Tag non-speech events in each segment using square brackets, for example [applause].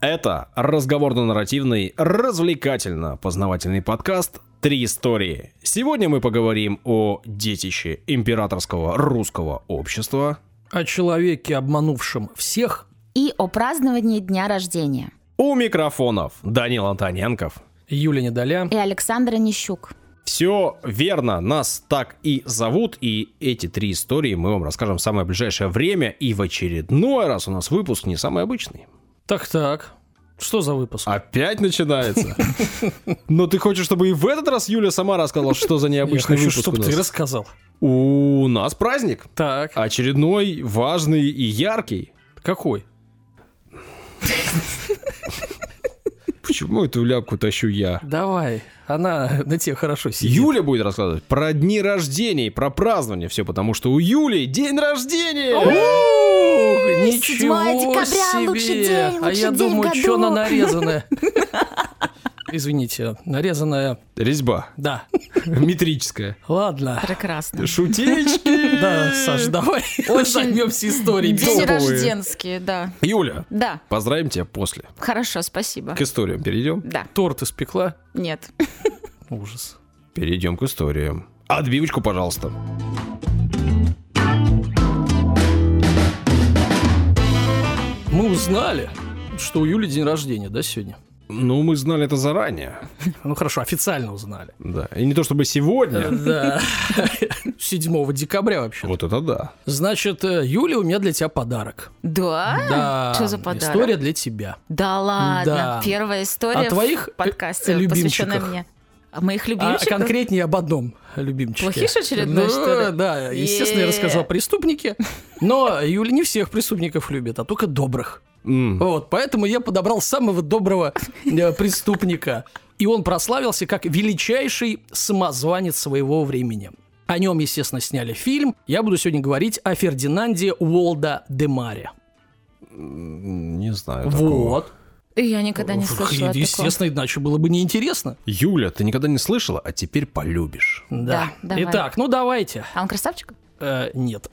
Это разговорно-нарративный, развлекательно-познавательный подкаст «Три истории». Сегодня мы поговорим о детище императорского русского общества, О человеке, обманувшем всех, и о праздновании дня рождения. у микрофонов Данил Антоненков. Юля Недоля. И Александра Нищук. Все верно, нас так и зовут, и эти три истории мы вам расскажем в самое ближайшее время, и в очередной раз у нас выпуск не самый обычный. Так-так. Что за выпуск? Опять начинается. [laughs] Но ты хочешь, чтобы и в этот раз Юля сама рассказала, что за Я необычный хочу, выпуск у чтобы ты рассказал. У нас праздник. Так. Очередной, важный и яркий. Какой? [laughs] Почему эту ляпку тащу я? Давай. Она на тебе хорошо сидит. Юля будет рассказывать про дни рождения, про празднование. Все потому, что у Юли день рождения. Ух, 7 Ничего себе! а я думаю, что она нарезанная. [laughs] Извините, нарезанная... Резьба. Да. Метрическая. Ладно. Прекрасно. Шутечки. Да, Саш, давай Очень займемся историей. День рожденские, да. Юля, Да, поздравим тебя после. хорошо, спасибо. К историям перейдем. Да, Торт испекла? нет. Ужас. Перейдем к историям. Отбивочку, пожалуйста. Мы узнали, что у Юли день рождения, да, сегодня? Ну, мы знали это заранее. [laughs] Ну хорошо, официально узнали. Да. И не то чтобы сегодня. Да. [laughs] 7 декабря вообще. Вот это да. Значит, э, Юля, у меня для тебя подарок. Да? Да. Что за подарок? История для тебя. Да ладно, Да. первая история О твоих, в подкасте, э, любимчиках. посвященная мне. О моих А любимчиках? конкретнее об одном любимчике. Плохиш очередной, Ну, что ли? Да, естественно, я рассказал о преступнике. [laughs] Но Юля не всех преступников любит, а только добрых. М. Вот, поэтому я подобрал самого доброго э, преступника. И он прославился как величайший самозванец своего времени. О нем, естественно, сняли фильм. Я буду сегодня говорить о Фердинанде Уолда де Маре. Не знаю такого. Вот. Я никогда не слышала. Естественно, иначе было бы неинтересно. Юля, ты никогда не слышала, а теперь полюбишь. Да. Да, давай. Итак, ну давайте. А он красавчик? Э, нет.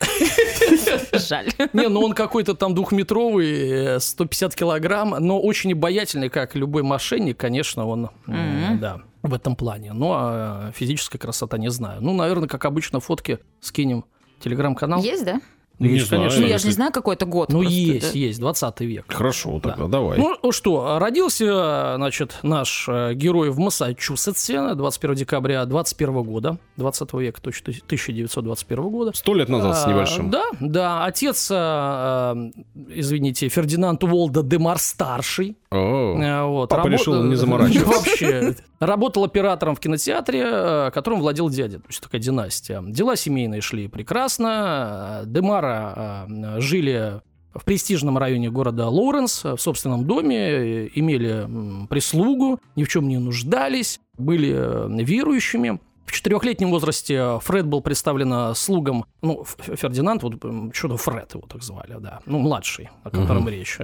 Жаль. Не, ну он какой-то там двухметровый, э, 150 килограмм, но очень обаятельный, как любой мошенник, конечно, он, да, в этом плане. Но а, физическая красота не знаю. Ну, наверное, как обычно, фотки скинем. Телеграм-канал? Есть, да? Ну, Не есть, знаю. конечно. Ну, я же не знаю, какой это год. Ну, просто, есть, да. есть, 20 век. Хорошо, тогда Да. давай. Ну что, родился, значит, наш э, герой в Массачусетсе 21 декабря 21 года, 20 века, точно 1921 года. Сто лет назад с А, небольшим. Да, да. Отец, а, а, извините, Фердинанд Уолда Демар старший. О, А, Вот, Папа решил не [laughs] заморачиваться. Вообще. Работал оператором в кинотеатре, э, которым владел дядя. То есть такая династия. Дела семейные шли прекрасно. Демара э, жили в престижном районе города Лоуренс, в собственном доме, э, имели прислугу, ни в чем не нуждались, были э, верующими. В четырехлетнем возрасте Фред был представлен э, слугам, ну, Фердинанд, вот что-то Фред его так звали, да, ну, младший, о котором Мгм. речь,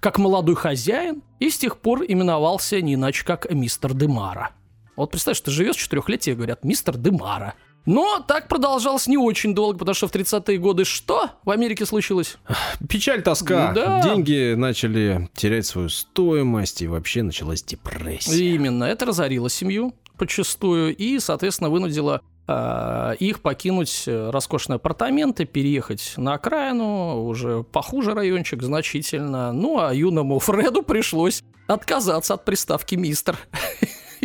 как молодой хозяин, и с тех пор именовался не иначе, как мистер Демара. Вот представь, что ты живешь четырехлетие, говорят, мистер Демара. Но так продолжалось не очень долго, потому что в 30-е годы что в Америке случилось? Печаль, тоска. Да. Деньги начали терять свою стоимость, и вообще началась депрессия. Именно, это разорило семью подчастую и, соответственно, вынудило а, их покинуть э, роскошные апартаменты, переехать на окраину, уже похуже райончик значительно. Ну, а юному [laughs] Фреду пришлось отказаться от приставки «мистер»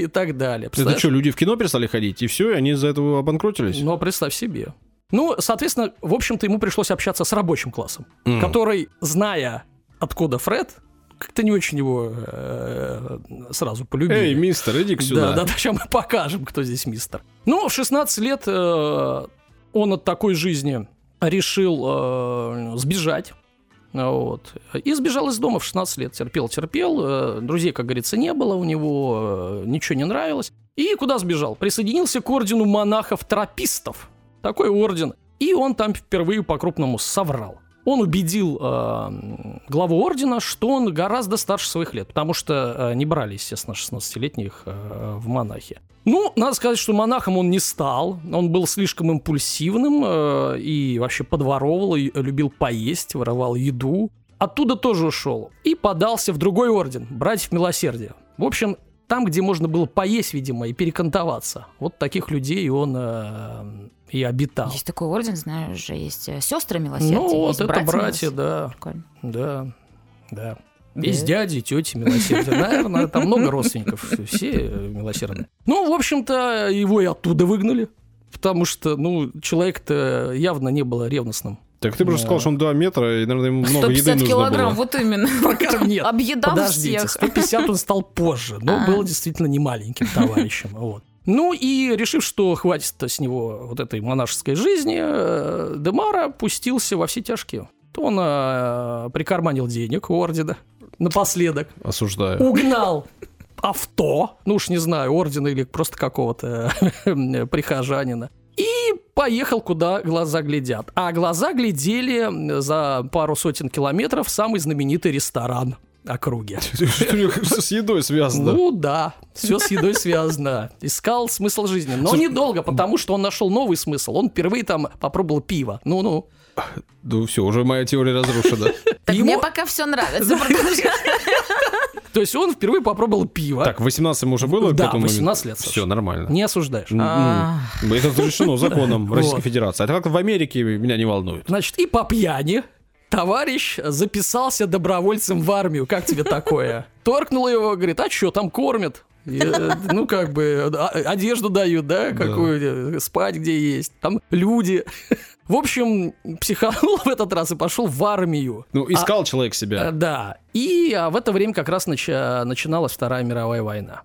и так далее. Это что, люди в кино перестали ходить, и все, и они из-за этого обанкротились? Но представь себе. Ну, соответственно, в общем-то, ему пришлось общаться с рабочим классом, М. который, зная, откуда Фред, как-то не очень его э, сразу полюбил. Эй, мистер, иди-ка сюда. Да, да, да, сейчас мы покажем, кто здесь мистер. Ну, в 16 лет э, он от такой жизни решил э, сбежать. Вот. И сбежал из дома в 16 лет. Терпел, терпел. э, Друзей, как говорится, не было у него. э, Ничего не нравилось. И куда сбежал? Присоединился к ордену монахов-тропистов. Такой орден. И он там впервые по-крупному соврал. Он убедил э, главу ордена, что он гораздо старше своих лет, потому что э, не брали, естественно, 16-летних э, в монахи. Ну, надо сказать, что монахом он не стал. Он был слишком импульсивным э, и вообще подворовывал, и любил поесть, воровал еду. оттуда тоже ушел и подался в другой орден, братьев милосердия. В общем, там, где можно было поесть, видимо, и перекантоваться. Вот таких людей он э, и обитал. Есть такой орден, знаю, уже есть э, сестры милосердия. Ну, вот есть это братья братья, да, Прикольно. да, да. Да. Есть дяди, тети милосердия. Наверное, там много [laughs] родственников, все э, милосердные. Ну, в общем-то, его и оттуда выгнали. Потому что, ну, человек-то явно не был ревностным. Так ты бы уже сказал, что он 2 метра, и, наверное, ему много еды 150 нужно килограмм, было. вот именно. [laughs] Прокорм- нет. Объедал Подождите, всех. 150 он стал позже, но А. был действительно не маленьким товарищем. Вот. Ну и решив, что хватит с него вот этой монашеской жизни, э, Демара пустился во все тяжкие. То он э, прикарманил денег у ордена напоследок, Осуждаю. угнал авто, ну уж не знаю, ордена или просто какого-то прихожанина, и поехал, куда глаза глядят. А глаза глядели за пару сотен километров самый знаменитый ресторан округи. [laughs] Что у него с едой связано? Ну да, все с едой связано. Искал смысл жизни. Но недолго, потому что он нашел новый смысл. Он впервые там попробовал пиво. Ну-ну. Ну все, уже моя теория разрушена. [laughs] Так мне пока все нравится. То есть он впервые попробовал пиво. Так, 18 ему уже было? Да, 18 лет. Все, нормально. Не осуждаешь. М-м. Это разрешено законом [laughs] Российской. Федерации. А как в Америке меня не волнует. Значит, и по пьяни товарищ записался добровольцем в армию. Как тебе такое? Торкнул его, говорит, а что, там кормят? Э, ну, как бы, а- одежду дают, да, какую, э, спать где есть, там люди. В общем, психанул в этот раз и пошел в армию. Ну, искал человек Э, себя. Да. И а, в это время как раз нача- начиналась Вторая мировая война.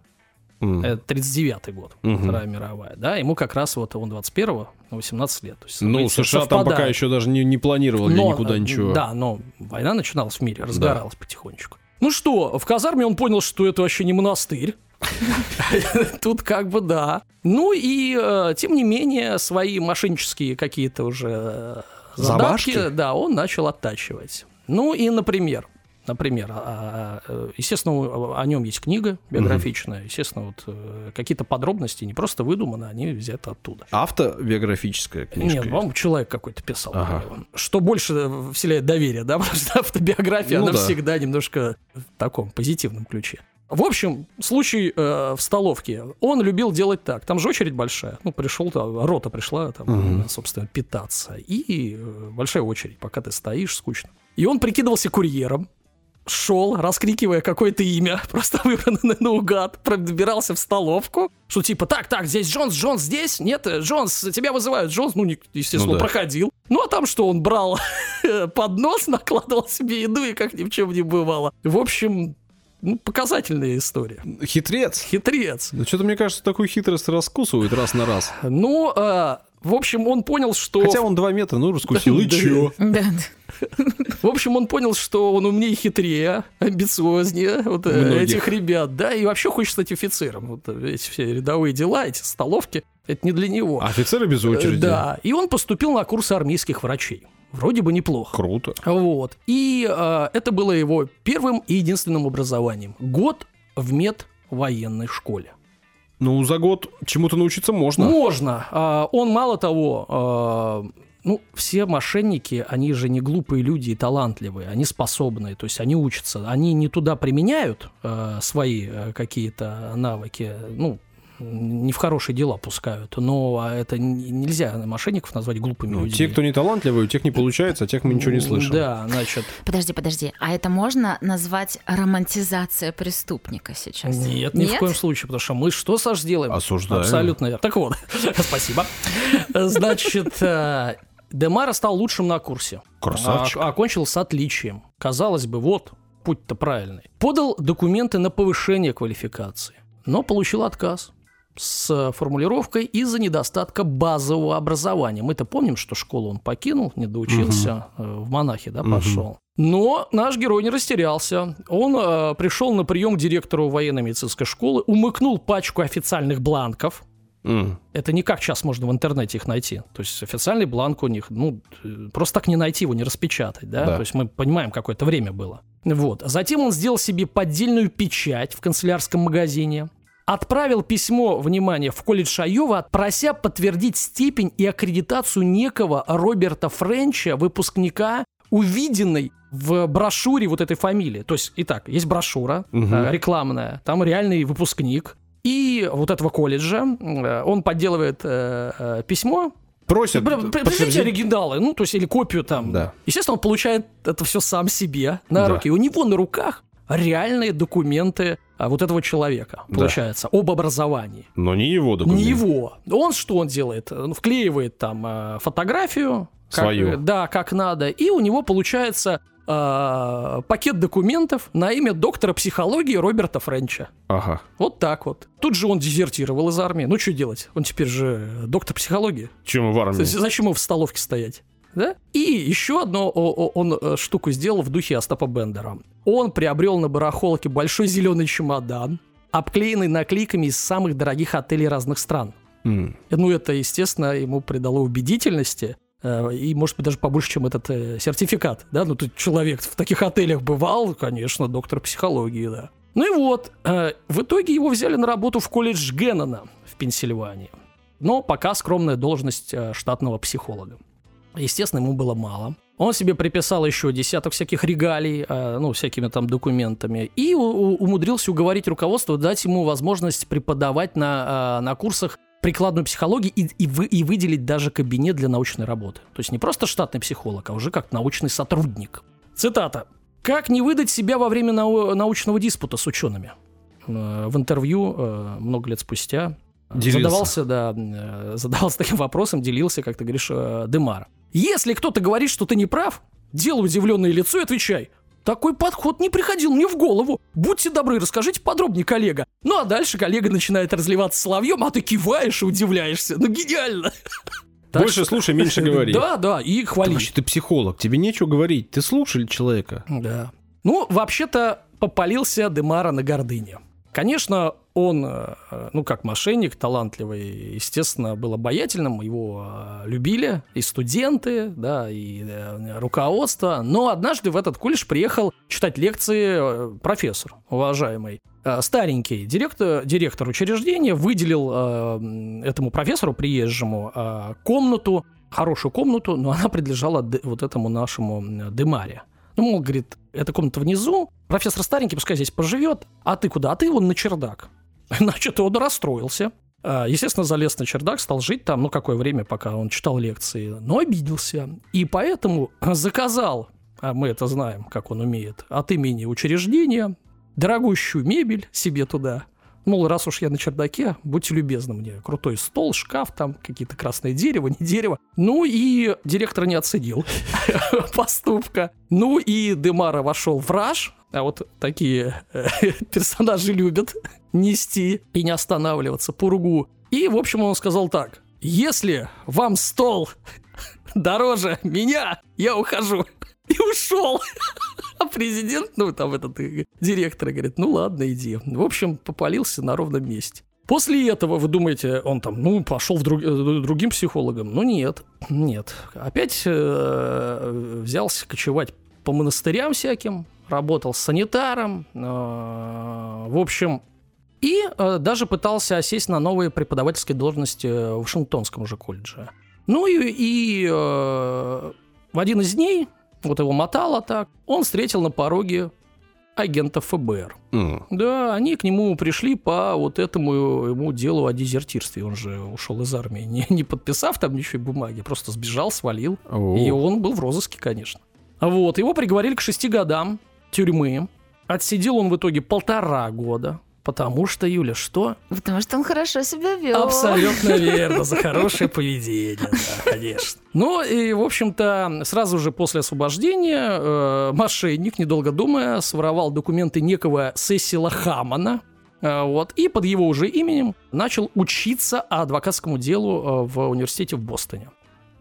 Это 39-й год, Мгм. Вторая мировая. Да, ему как раз вот он 21-го, на 18 лет. То есть, Ну, США там пока еще даже не, не планировали Но, никуда э, ничего. Да, но война начиналась в мире, разгоралась потихонечку. Ну что, в казарме он понял, что это вообще не монастырь. [laughs] Тут как бы да. Ну и, э, тем не менее, свои мошеннические какие-то уже э, задатки, да, он начал оттачивать. Ну и, например, например, а, а, естественно, у- о нем есть книга биографичная, естественно, вот э, какие-то подробности не просто выдуманы, они взяты оттуда. Автобиографическая книжка. Нет, вам человек какой-то писал. Ага. Что больше вселяет доверие, да, [laughs] потому что автобиография, Ну она да. всегда немножко в таком позитивном ключе. В общем, случай э, в столовке. Он любил делать так. Там же очередь большая. Ну, пришел, там, рота пришла, там, Мгм. собственно, питаться. И э, большая очередь, пока ты стоишь, скучно. И он прикидывался курьером, шел, раскрикивая какое-то имя, [laughs] просто выбранное наугад, пробирался в столовку, что типа, так, так, здесь Джонс, Джонс здесь? Нет, э, Джонс, тебя вызывают, Джонс, ну, естественно, Ну да. проходил. Ну, а там что, он брал [laughs] поднос, накладывал себе еду и как ни в чем не бывало. В общем, ну, показательная история. Хитрец. Хитрец. Ну, что-то, мне кажется, такую хитрость раскусывает раз на раз. Ну, э, в общем, он понял, что... Хотя он 2 метра, ну, раскусил, и чё? Да, В общем, он понял, что он умнее, хитрее, амбициознее вот, э, Многих. этих ребят, да, и вообще хочет стать офицером. Вот э, эти все рядовые дела, эти столовки, это не для него. Офицеры без очереди. Э, Да, и он поступил на курсы армейских врачей. Вроде бы неплохо. Круто. Вот. И э, это было его первым и единственным образованием. Год в медвоенной школе. Ну, за год чему-то научиться можно. Можно. А, он мало того, а, ну, все мошенники, они же не глупые люди и талантливые, они способные, то есть они учатся, они не туда применяют а, свои а, какие-то навыки, ну, не в хорошие дела пускают, но это нельзя мошенников назвать глупыми Ну, людьми. те, кто не талантливые, у тех не получается, а тех мы ничего не слышим. Да, значит, Подожди, подожди. А это можно назвать романтизация преступника сейчас? Нет, ни в коем случае, потому что мы что, Саш, сделаем? Осуждаем. Абсолютно верно. Так вот, [laughs] спасибо. Значит, э, Демара стал лучшим на курсе. Красавчик. А- Окончил с отличием. Казалось бы, вот, путь-то правильный. Подал документы на повышение квалификации, но получил отказ с формулировкой из-за недостатка базового образования. Мы-то помним, что школу он покинул, не доучился, э, в монахи, да, пошел. Но наш герой не растерялся. Он э, пришел на прием к директору военно-медицинской школы, умыкнул пачку официальных бланков. М. Это не как сейчас можно в интернете их найти. То есть официальный бланк у них, ну, э, просто так не найти его, не распечатать, да? Да. То есть мы понимаем, какое-то время было. Вот. Затем он сделал себе поддельную печать в канцелярском магазине. Отправил письмо, внимание, в колледж Айова, прося подтвердить степень и аккредитацию некого Роберта Френча, выпускника увиденной в брошюре вот этой фамилии. То есть, итак, есть брошюра э, рекламная, там реальный выпускник. И вот этого колледжа, э, он подделывает э, письмо. Просят Бр- Пришлите оригиналы, ну, то есть, или копию там. Да. Естественно, он получает это все сам себе на Да. руки. У него на руках реальные документы а, вот этого человека, Да. получается, об образовании. Но не его документ. Не его. Он что он делает? Он вклеивает там э, фотографию. как- Свою. да, как надо. И у него получается э, пакет документов на имя доктора психологии Роберта Френча. Ага. Вот так вот. Тут же он дезертировал из армии. Ну, что делать? Он теперь же доктор психологии. Чем в армии? зачем ему в столовке стоять? Да? И еще одну он э, штуку сделал в духе Остапа Бендера. Он приобрел на барахолке большой зеленый чемодан, обклеенный наклейками из самых дорогих отелей разных стран. М. Ну, это, естественно, ему придало убедительности. э, И, может быть, даже побольше, чем этот э, сертификат, да? Ну, тут человек в таких отелях бывал, конечно, доктор психологии, да. Ну и вот, э, в итоге его взяли на работу в колледж Геннона в Пенсильвании. Но пока скромная должность э, штатного психолога. Естественно, ему было мало. Он себе приписал еще десяток всяких регалий, э, ну, всякими там документами, и умудрился уговорить руководство дать ему возможность преподавать на, э, на курсах прикладную психологию и, и, вы- и выделить даже кабинет для научной работы. То есть не просто штатный психолог, а уже как научный сотрудник. Цитата. «Как не выдать себя во время нау- научного диспута с учеными?» Э, В интервью много лет спустя Делился. задавался, да, задавался таким вопросом, делился, как ты говоришь, Демар. Если кто-то говорит, что ты не прав, делай удивленное лицо и отвечай. Такой подход не приходил мне в голову. Будьте добры, расскажите подробнее, коллега. Ну а дальше коллега начинает разливаться соловьем, а ты киваешь и удивляешься. Ну гениально. [laughs] Так Больше что- слушай, меньше [laughs] говори. Да, да, и Ты хвали. вообще ты психолог, тебе нечего говорить. Ты слушали человека. Да. Ну, вообще-то, попалился Демара на гордыне. Конечно, он, э, ну, как мошенник, талантливый, естественно, был обаятельным, его э, любили и студенты, да, и э, руководство. Но однажды в этот колледж приехал читать лекции профессор, уважаемый. Старенький директор, директор учреждения выделил этому профессору, приезжему, комнату, хорошую комнату, но она принадлежала вот этому нашему Демаре. Ну, мол, говорит, эта комната внизу, профессор старенький, пускай здесь поживет, а ты куда? А ты вон на чердак. [laughs] Значит, он расстроился. А, Естественно, залез на чердак, стал жить там, ну, какое время, пока он читал лекции, но обиделся. И поэтому [laughs] заказал, а мы это знаем, как он умеет, от имени учреждения, дорогущую мебель себе туда. Мол, раз уж я на чердаке, будьте любезны мне. Крутой стол, шкаф там, какие-то красные дерево, не дерево. Ну и директор не оценил [laughs] поступка. Ну и Демара вошел в раж, а вот такие э, [laughs] персонажи любят нести и не останавливаться, пургу. И, в общем, он сказал так. Если вам стол [laughs] дороже меня, я ухожу. [laughs] И ушел. [laughs] А президент, ну, там этот э, директор говорит, ну ладно, иди. В общем, попалился на ровном месте. После этого, вы думаете, он там, ну, пошел в друг- э, другим психологам? Ну, нет, нет. Опять э, взялся кочевать по монастырям всяким, работал с санитаром, э, в общем, и э, даже пытался осесть на новые преподавательские должности в Вашингтонском уже колледже. Ну и, и э, в один из дней, вот его мотало так, он встретил на пороге агентов ФБР. М. Да, они к нему пришли по вот этому ему делу о дезертирстве. Он же ушел из армии, не, не подписав там ничего бумаги, просто сбежал, свалил. О. И он был в розыске, конечно. Вот, его приговорили к шести годам тюрьмы. Отсидел он в итоге полтора года. Потому что, Юля, что? Потому что он хорошо себя вел. Абсолютно [laughs] верно, за хорошее поведение, да, конечно. Ну и, в общем-то, сразу же после освобождения э, мошенник, недолго думая, своровал документы некого Сесила Хамана, э, вот, и под его уже именем начал учиться адвокатскому делу э, в университете в Бостоне.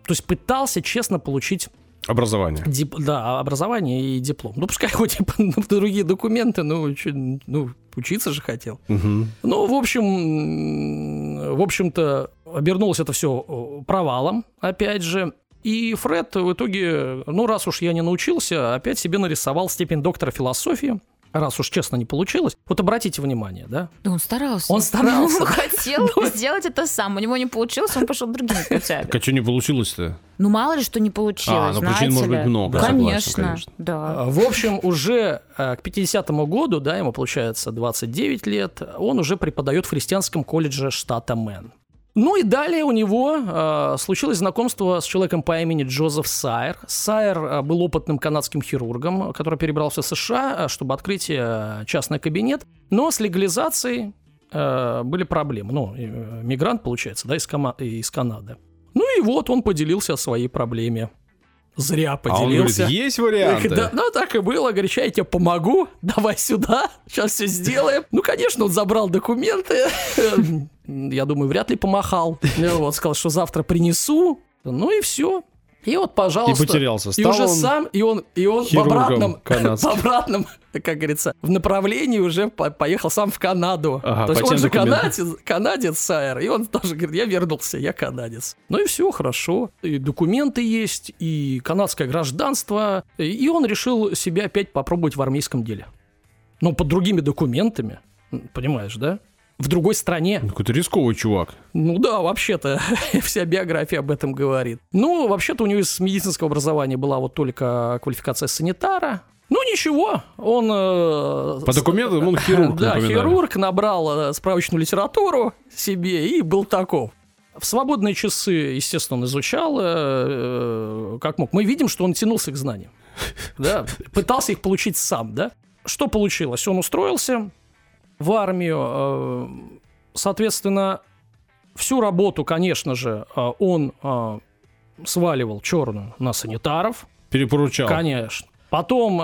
То есть пытался честно получить Образование. дип- да, образование и диплом. Ну, пускай хоть и [laughs] другие документы, ну, чё, ну, учиться же хотел. Мгм. Ну, в общем, в общем-то, обернулось это все провалом, опять же. И Фред в итоге, ну, раз уж я не научился, опять себе нарисовал степень доктора философии. Раз уж честно не получилось. Вот обратите внимание, да? Да он старался. Он старался. [laughs] Он хотел [laughs] сделать это сам. У него не получилось, он пошел другими [laughs] путями. Так а что не получилось-то? Ну, мало ли, что не получилось, А, ну, причин может быть много, Конечно, конечно. да. А, В общем, уже э, к 50-му году, да, ему получается 29 лет, он уже преподает в христианском колледже штата Мэн. Ну и далее у него э, случилось знакомство с человеком по имени Джозеф Сайер. Сайер э, был опытным канадским хирургом, который перебрался в США, э, чтобы открыть э, частный кабинет. Но с легализацией э, были проблемы. Ну, э, мигрант, получается, да, из, Кама- из Канады. Ну и вот он поделился о своей проблеме. Зря А он поделился. говорит, есть варианты? Да, ну, так и было. Говорит, «Ща я тебе помогу, [laughs] давай сюда, сейчас все сделаем. Ну, конечно, он забрал документы. [laughs] Я думаю, вряд ли помахал. [laughs] Вот, сказал, что завтра принесу. Ну и все. И вот, пожалуйста. И потерялся. И Стал уже он сам, и он, и он в обратном, [laughs] канадским. в обратном, как говорится, в направлении уже по- поехал сам в Канаду. Ага, То есть он же документам. канадец, канадец Сайер, и он тоже говорит, я вернулся, я канадец. Ну и все, хорошо. И документы есть, и канадское гражданство, и он решил себя опять попробовать в армейском деле. Но под другими документами, понимаешь, да? В другой стране. Ну, Какой-то рисковый чувак. Ну да, вообще-то [laughs] вся биография об этом говорит. Ну, вообще-то у него из медицинского образования была вот только квалификация санитара. Ну ничего, он... э, По документам он [laughs] хирург, Да, напоминаю. хирург, набрал э, справочную литературу себе и был таков. В свободные часы, естественно, он изучал, э, как мог. Мы видим, что он тянулся к знаниям. [laughs] Да, пытался их получить сам, да. Что получилось? Он устроился в армию, э, соответственно, всю работу, конечно же, э, он э, сваливал черную на санитаров, Перепоручал. Конечно. Потом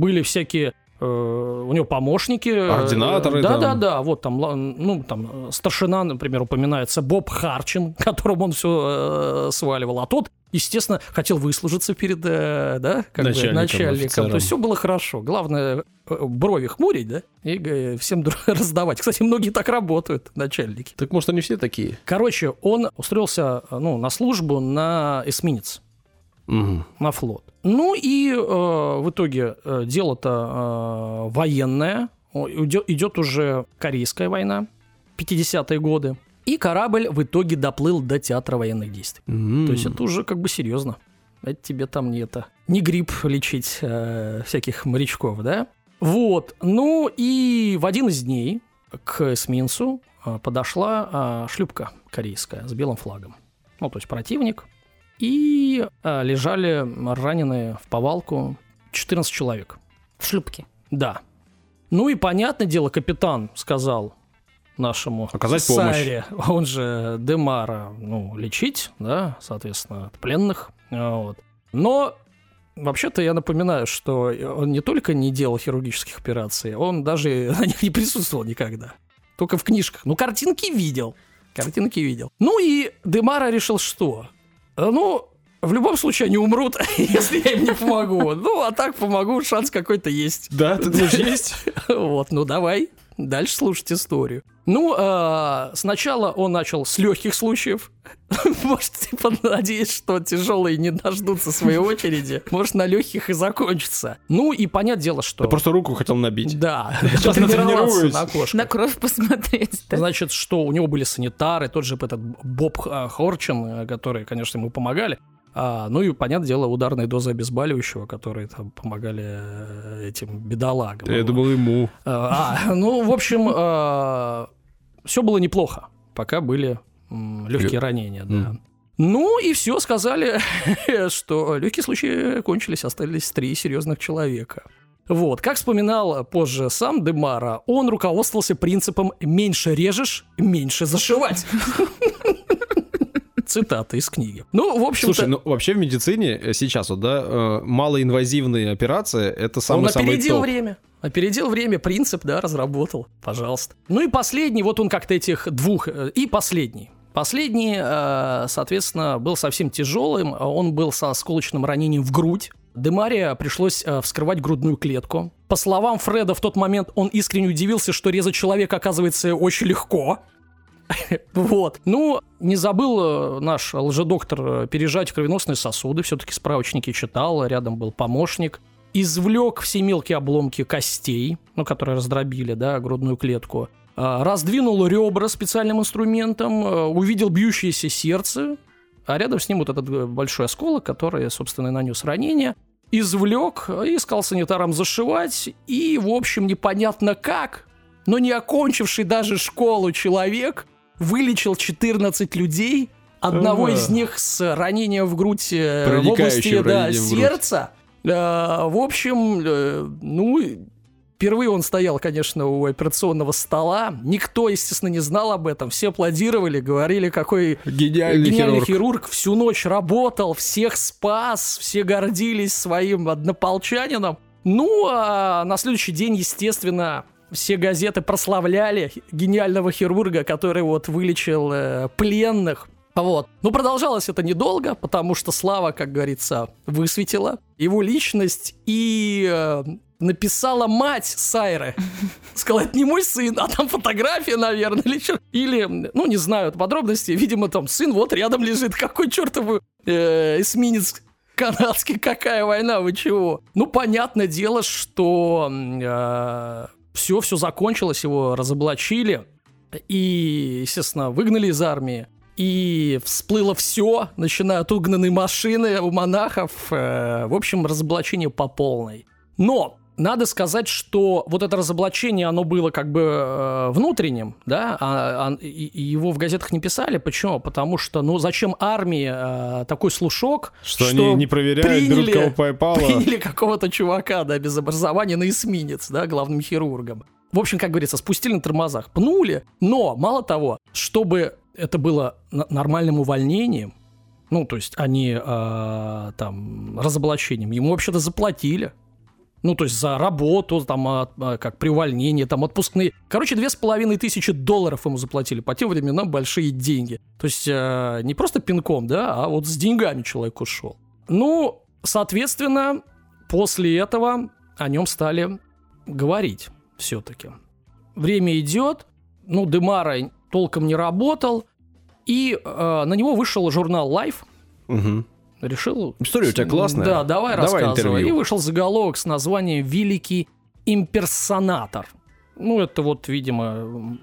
были всякие у него помощники. Ординаторы Да, там. да, да. Вот там, ну, там старшина, например, упоминается Боб Харчин, [laughs] которому он все сваливал. А тот, естественно, хотел выслужиться перед, э, да, как бы Начальником, начальником. офицером. То есть все было хорошо. Главное э, брови хмурить, да, и э, всем [laughs] раздавать. Кстати, многие так работают, начальники. Так может они все такие? Короче, он устроился ну, на службу на эсминец Мгм. на флот. Ну и э, в итоге э, дело-то э, военное. Идет уже Корейская война, 50-е годы. И корабль в итоге доплыл до театра военных действий. М. То есть это уже как бы серьезно. Это тебе там не это. Не грипп лечить э, всяких морячков, да? Вот. Ну и в один из дней к эсминцу э, подошла э, шлюпка корейская с белым флагом. Ну, то есть противник. И э, лежали раненые в повалку 14 человек. В шлюпке. Да. Ну и понятное дело, капитан сказал нашему Оказать помощь. Сайре, он же Демара, ну, лечить, да, соответственно, от пленных. а, Вот. Но вообще-то я напоминаю, что он не только не делал хирургических операций, он даже [laughs] на них не присутствовал никогда. Только в книжках. Ну, картинки видел. Картинки видел. Ну и Демара решил, что? Ну, в любом случае они умрут, [laughs] если я им не помогу. Ну, а так помогу, шанс какой-то есть. Да, ты думаешь, есть? [laughs] Вот, ну давай дальше слушать историю. Ну, а, сначала он начал с легких случаев. [laughs] Может, типа, надеясь, что тяжелые не дождутся своей очереди. Может, на легких и закончится. Ну, и понятное дело, что... Я просто руку хотел набить. Да, Сейчас натренируюсь. на кошках. На кровь посмотреть. да. Значит, что у него были санитары, тот же этот Боб а, Хорчин, э, которые, конечно, ему помогали. А, ну и, понятное дело, ударные дозы обезболивающего, которые там помогали э, этим бедолагам. Я думал, ему. А, ну, в общем, все было неплохо, пока были легкие ранения, да. Ну и все, сказали, [laughs] что легкие случаи кончились, остались три серьезных человека. Вот, как вспоминал позже сам Демара, он руководствовался принципом «меньше режешь, меньше зашивать». [laughs] Цитата из книги. Ну, в общем-то, Слушай, ну вообще в медицине э, сейчас вот, да, э, малоинвазивные операции это Он самый-самый опередил время. Опередил время, принцип, да, разработал. Пожалуйста. Ну и последний, вот он как-то этих двух, э, и последний. Последний, э, соответственно, был совсем тяжелым. Он был со осколочным ранением в грудь. Демария пришлось э, вскрывать грудную клетку. По словам Фреда, в тот момент он искренне удивился, что резать человека оказывается очень легко. [laughs] Вот. Ну, не забыл наш лжедоктор пережать кровеносные сосуды. Все-таки справочники читал, рядом был помощник. Извлек все мелкие обломки костей, ну, которые раздробили, да, грудную клетку, а, раздвинул ребра специальным инструментом, а, увидел бьющееся сердце, а рядом с ним вот этот э, большой осколок, который, собственно, и нанес ранение, извлек и сказал санитарам зашивать, и, в общем, непонятно как, но не окончивший даже школу человек вылечил 14 людей, одного Ага. из них с ранением в грудь э, в области да, сердца. Э, В общем, э, ну, Впервые он стоял, конечно, у операционного стола. Никто, естественно, не знал об этом. Все аплодировали, говорили, какой Гениальный, гениальный хирург. хирург. Всю ночь работал, всех спас, все гордились своим однополчанином. Ну, а на следующий день, естественно, все газеты прославляли гениального хирурга, который вот вылечил э, пленных. Вот. Ну, продолжалось это недолго, потому что Слава, как говорится, высветила его личность и э, написала мать Сайры. [laughs] Сказала, это не мой сын, а там фотография, наверное, или что. Или, ну, не знаю подробностей, видимо, там сын вот рядом лежит, какой чертовый э, эсминец канадский, какая война, вы чего? Ну, понятное дело, что все, все закончилось, его разоблачили. И, естественно, выгнали из армии. И всплыло все, начиная от угнанной машины у монахов. э, в общем, разоблачение по полной. Но надо сказать, что вот это разоблачение, оно было как бы э, внутренним, да, а, а- и, его в газетах не писали. Почему? Потому что, ну, зачем армии э, такой слушок, Что, они не проверяют, берут кого попало. приняли какого-то чувака, да, без образования на эсминец, да, главным хирургом. В общем, как говорится, спустили на тормозах, пнули, но, мало того, чтобы это было нормальным увольнением, ну, то есть они э, там разоблачением, ему вообще-то заплатили. Ну, то есть за работу, там, а, а, как при увольнении, там, отпускные. Короче, две с половиной тысячи долларов ему заплатили. По тем временам большие деньги. То есть э, не просто пинком, да, а вот с деньгами человек ушел. Ну, соответственно, после этого о нем стали говорить все-таки. Время идет, ну, Демара толком не работал, и э, на него вышел журнал Life, Мгм. решил... История у тебя классная. Да, давай, Давай рассказывай. интервью. И вышел заголовок с названием «Великий имперсонатор». Ну, это вот, видимо,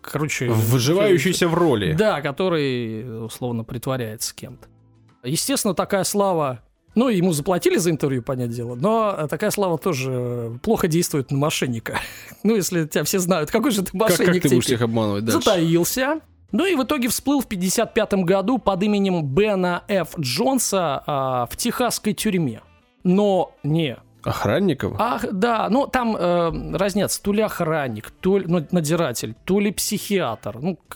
короче... Выживающийся в роли. Да, который, условно, притворяется кем-то. Естественно, такая слава... Ну, ему заплатили за интервью, понятное дело, но такая слава тоже плохо действует на мошенника. [laughs] Ну, если тебя все знают, какой же ты Как, мошенник. как ты будешь теперь? их обманывать дальше? затаился. Ну и в итоге всплыл в 55 году под именем Бена Ф. Джонса а, в техасской тюрьме. Но не. Охранников? Ах, да, ну там э, разница, то ли охранник, то ли ну, надзиратель, то ли психиатр. Ну, э,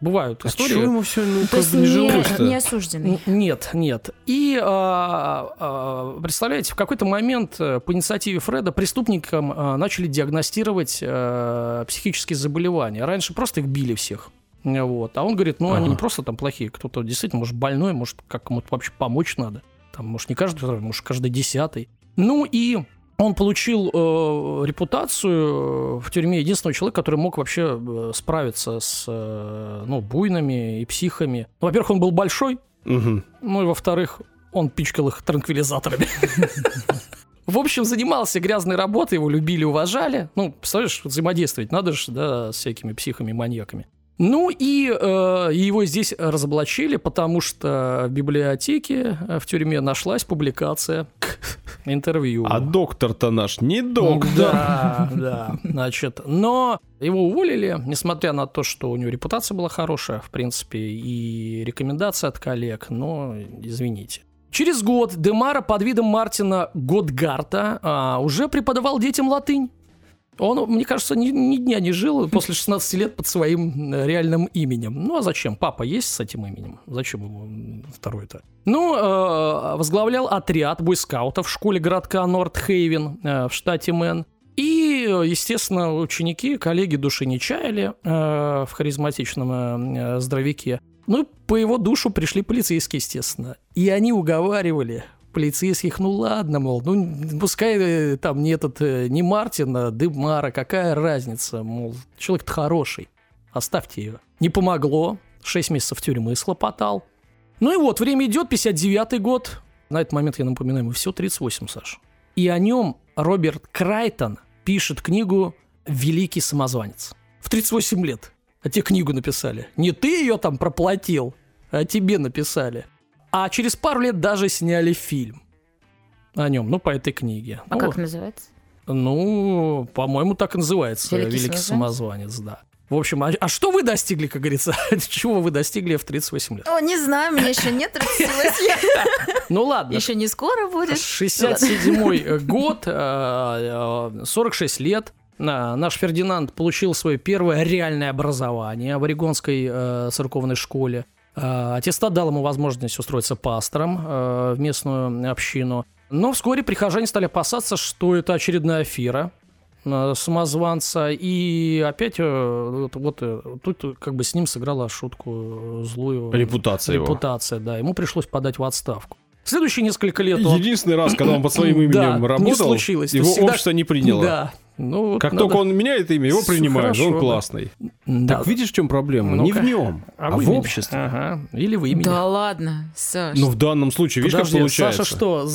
бывают А истории. чего ему все ну, То есть не не, жилось-то? не осужденный. Нет, нет. И а, а, представляете, в какой-то момент э, по инициативе Фреда преступникам а, начали диагностировать а, психические заболевания. Раньше просто их били всех. Вот. А он говорит, ну они Ага. не просто там плохие, кто-то действительно, может, больной, может, как кому-то вообще помочь надо. Там, может, не каждый второй, может, каждый десятый. Ну и он получил э, репутацию э, в тюрьме единственного человека, который мог вообще э, справиться с э, ну, буйными и психами. Ну, во-первых, он был большой, Мгм. ну и во-вторых, он пичкал их транквилизаторами. [laughs] В общем, занимался грязной работой, его любили, уважали. Ну, представляешь, взаимодействовать надо же, да, с всякими психами, маньяками. Ну и э, его здесь разоблачили, потому что в библиотеке э, в тюрьме нашлась публикация [laughs] интервью. А доктор-то наш не доктор. Да, да. Значит, но его уволили, несмотря на то, что у него репутация была хорошая, в принципе, и рекомендации от коллег, но извините. Через год Демара под видом Мартина Готгарта а, уже преподавал детям латынь. Он, мне кажется, ни, ни дня не жил после 16 лет под своим э, реальным именем. Ну а зачем? Папа есть с этим именем? Зачем ему второй-то? Ну, э, возглавлял отряд бойскаутов в школе городка Норт-Хейвен э, в штате Мэн. И, э, естественно, ученики, коллеги души не чаяли э, в харизматичном э, э, здоровяке. Ну, по его душу пришли полицейские, естественно. И они уговаривали полицейских, ну ладно, мол, ну пускай э, там не этот, э, не Мартин, а Демара, какая разница, мол, человек-то хороший, оставьте ее. Не помогло, 6 месяцев тюрьмы схлопотал. Ну и вот, время идет, 59-й год. На этот момент, я напоминаю, ему все 38, Саш. И о нем Роберт Крайтон пишет книгу «Великий самозванец». В 38 лет. А те книгу написали. Не ты ее там проплатил, а тебе написали. А через пару лет даже сняли фильм о нем, ну, по этой книге. А ну, как называется? Ну, по-моему, так и называется Великий «Великий, самозванец», да. В общем, а, а что вы достигли, как говорится? [laughs] Чего вы достигли в 38 лет? О, не знаю, мне еще нет 38. Ну ладно, Еще не скоро будет. 67 год, э, э, 46 лет. На- Наш Фердинанд получил свое первое реальное образование в Орегонской э, церковной школе. Э, Аттестат дал ему возможность устроиться пастором э, в местную общину. Но вскоре прихожане стали опасаться, что это очередная афера э, самозванца. И опять вот, вот, тут как бы с ним сыграла шутку злую Репутация его. репутация, да. Ему пришлось подать в отставку. Следующие несколько лет он Единственный раз, когда он под своим [clears throat] именем Да, не работал, его всегда- общество не [clears throat] приняло. Да. Ну, вот Как надо- только он меняет имя, его принимают, хорошо, он классный. Да. Так видишь, в чем проблема? Ну-ка. Не в нем, а, в в имени. обществе. Ага. Или в имени. Да ладно, Саш. Ну, в данном случае, видишь, Подожди, как получается? Саша что,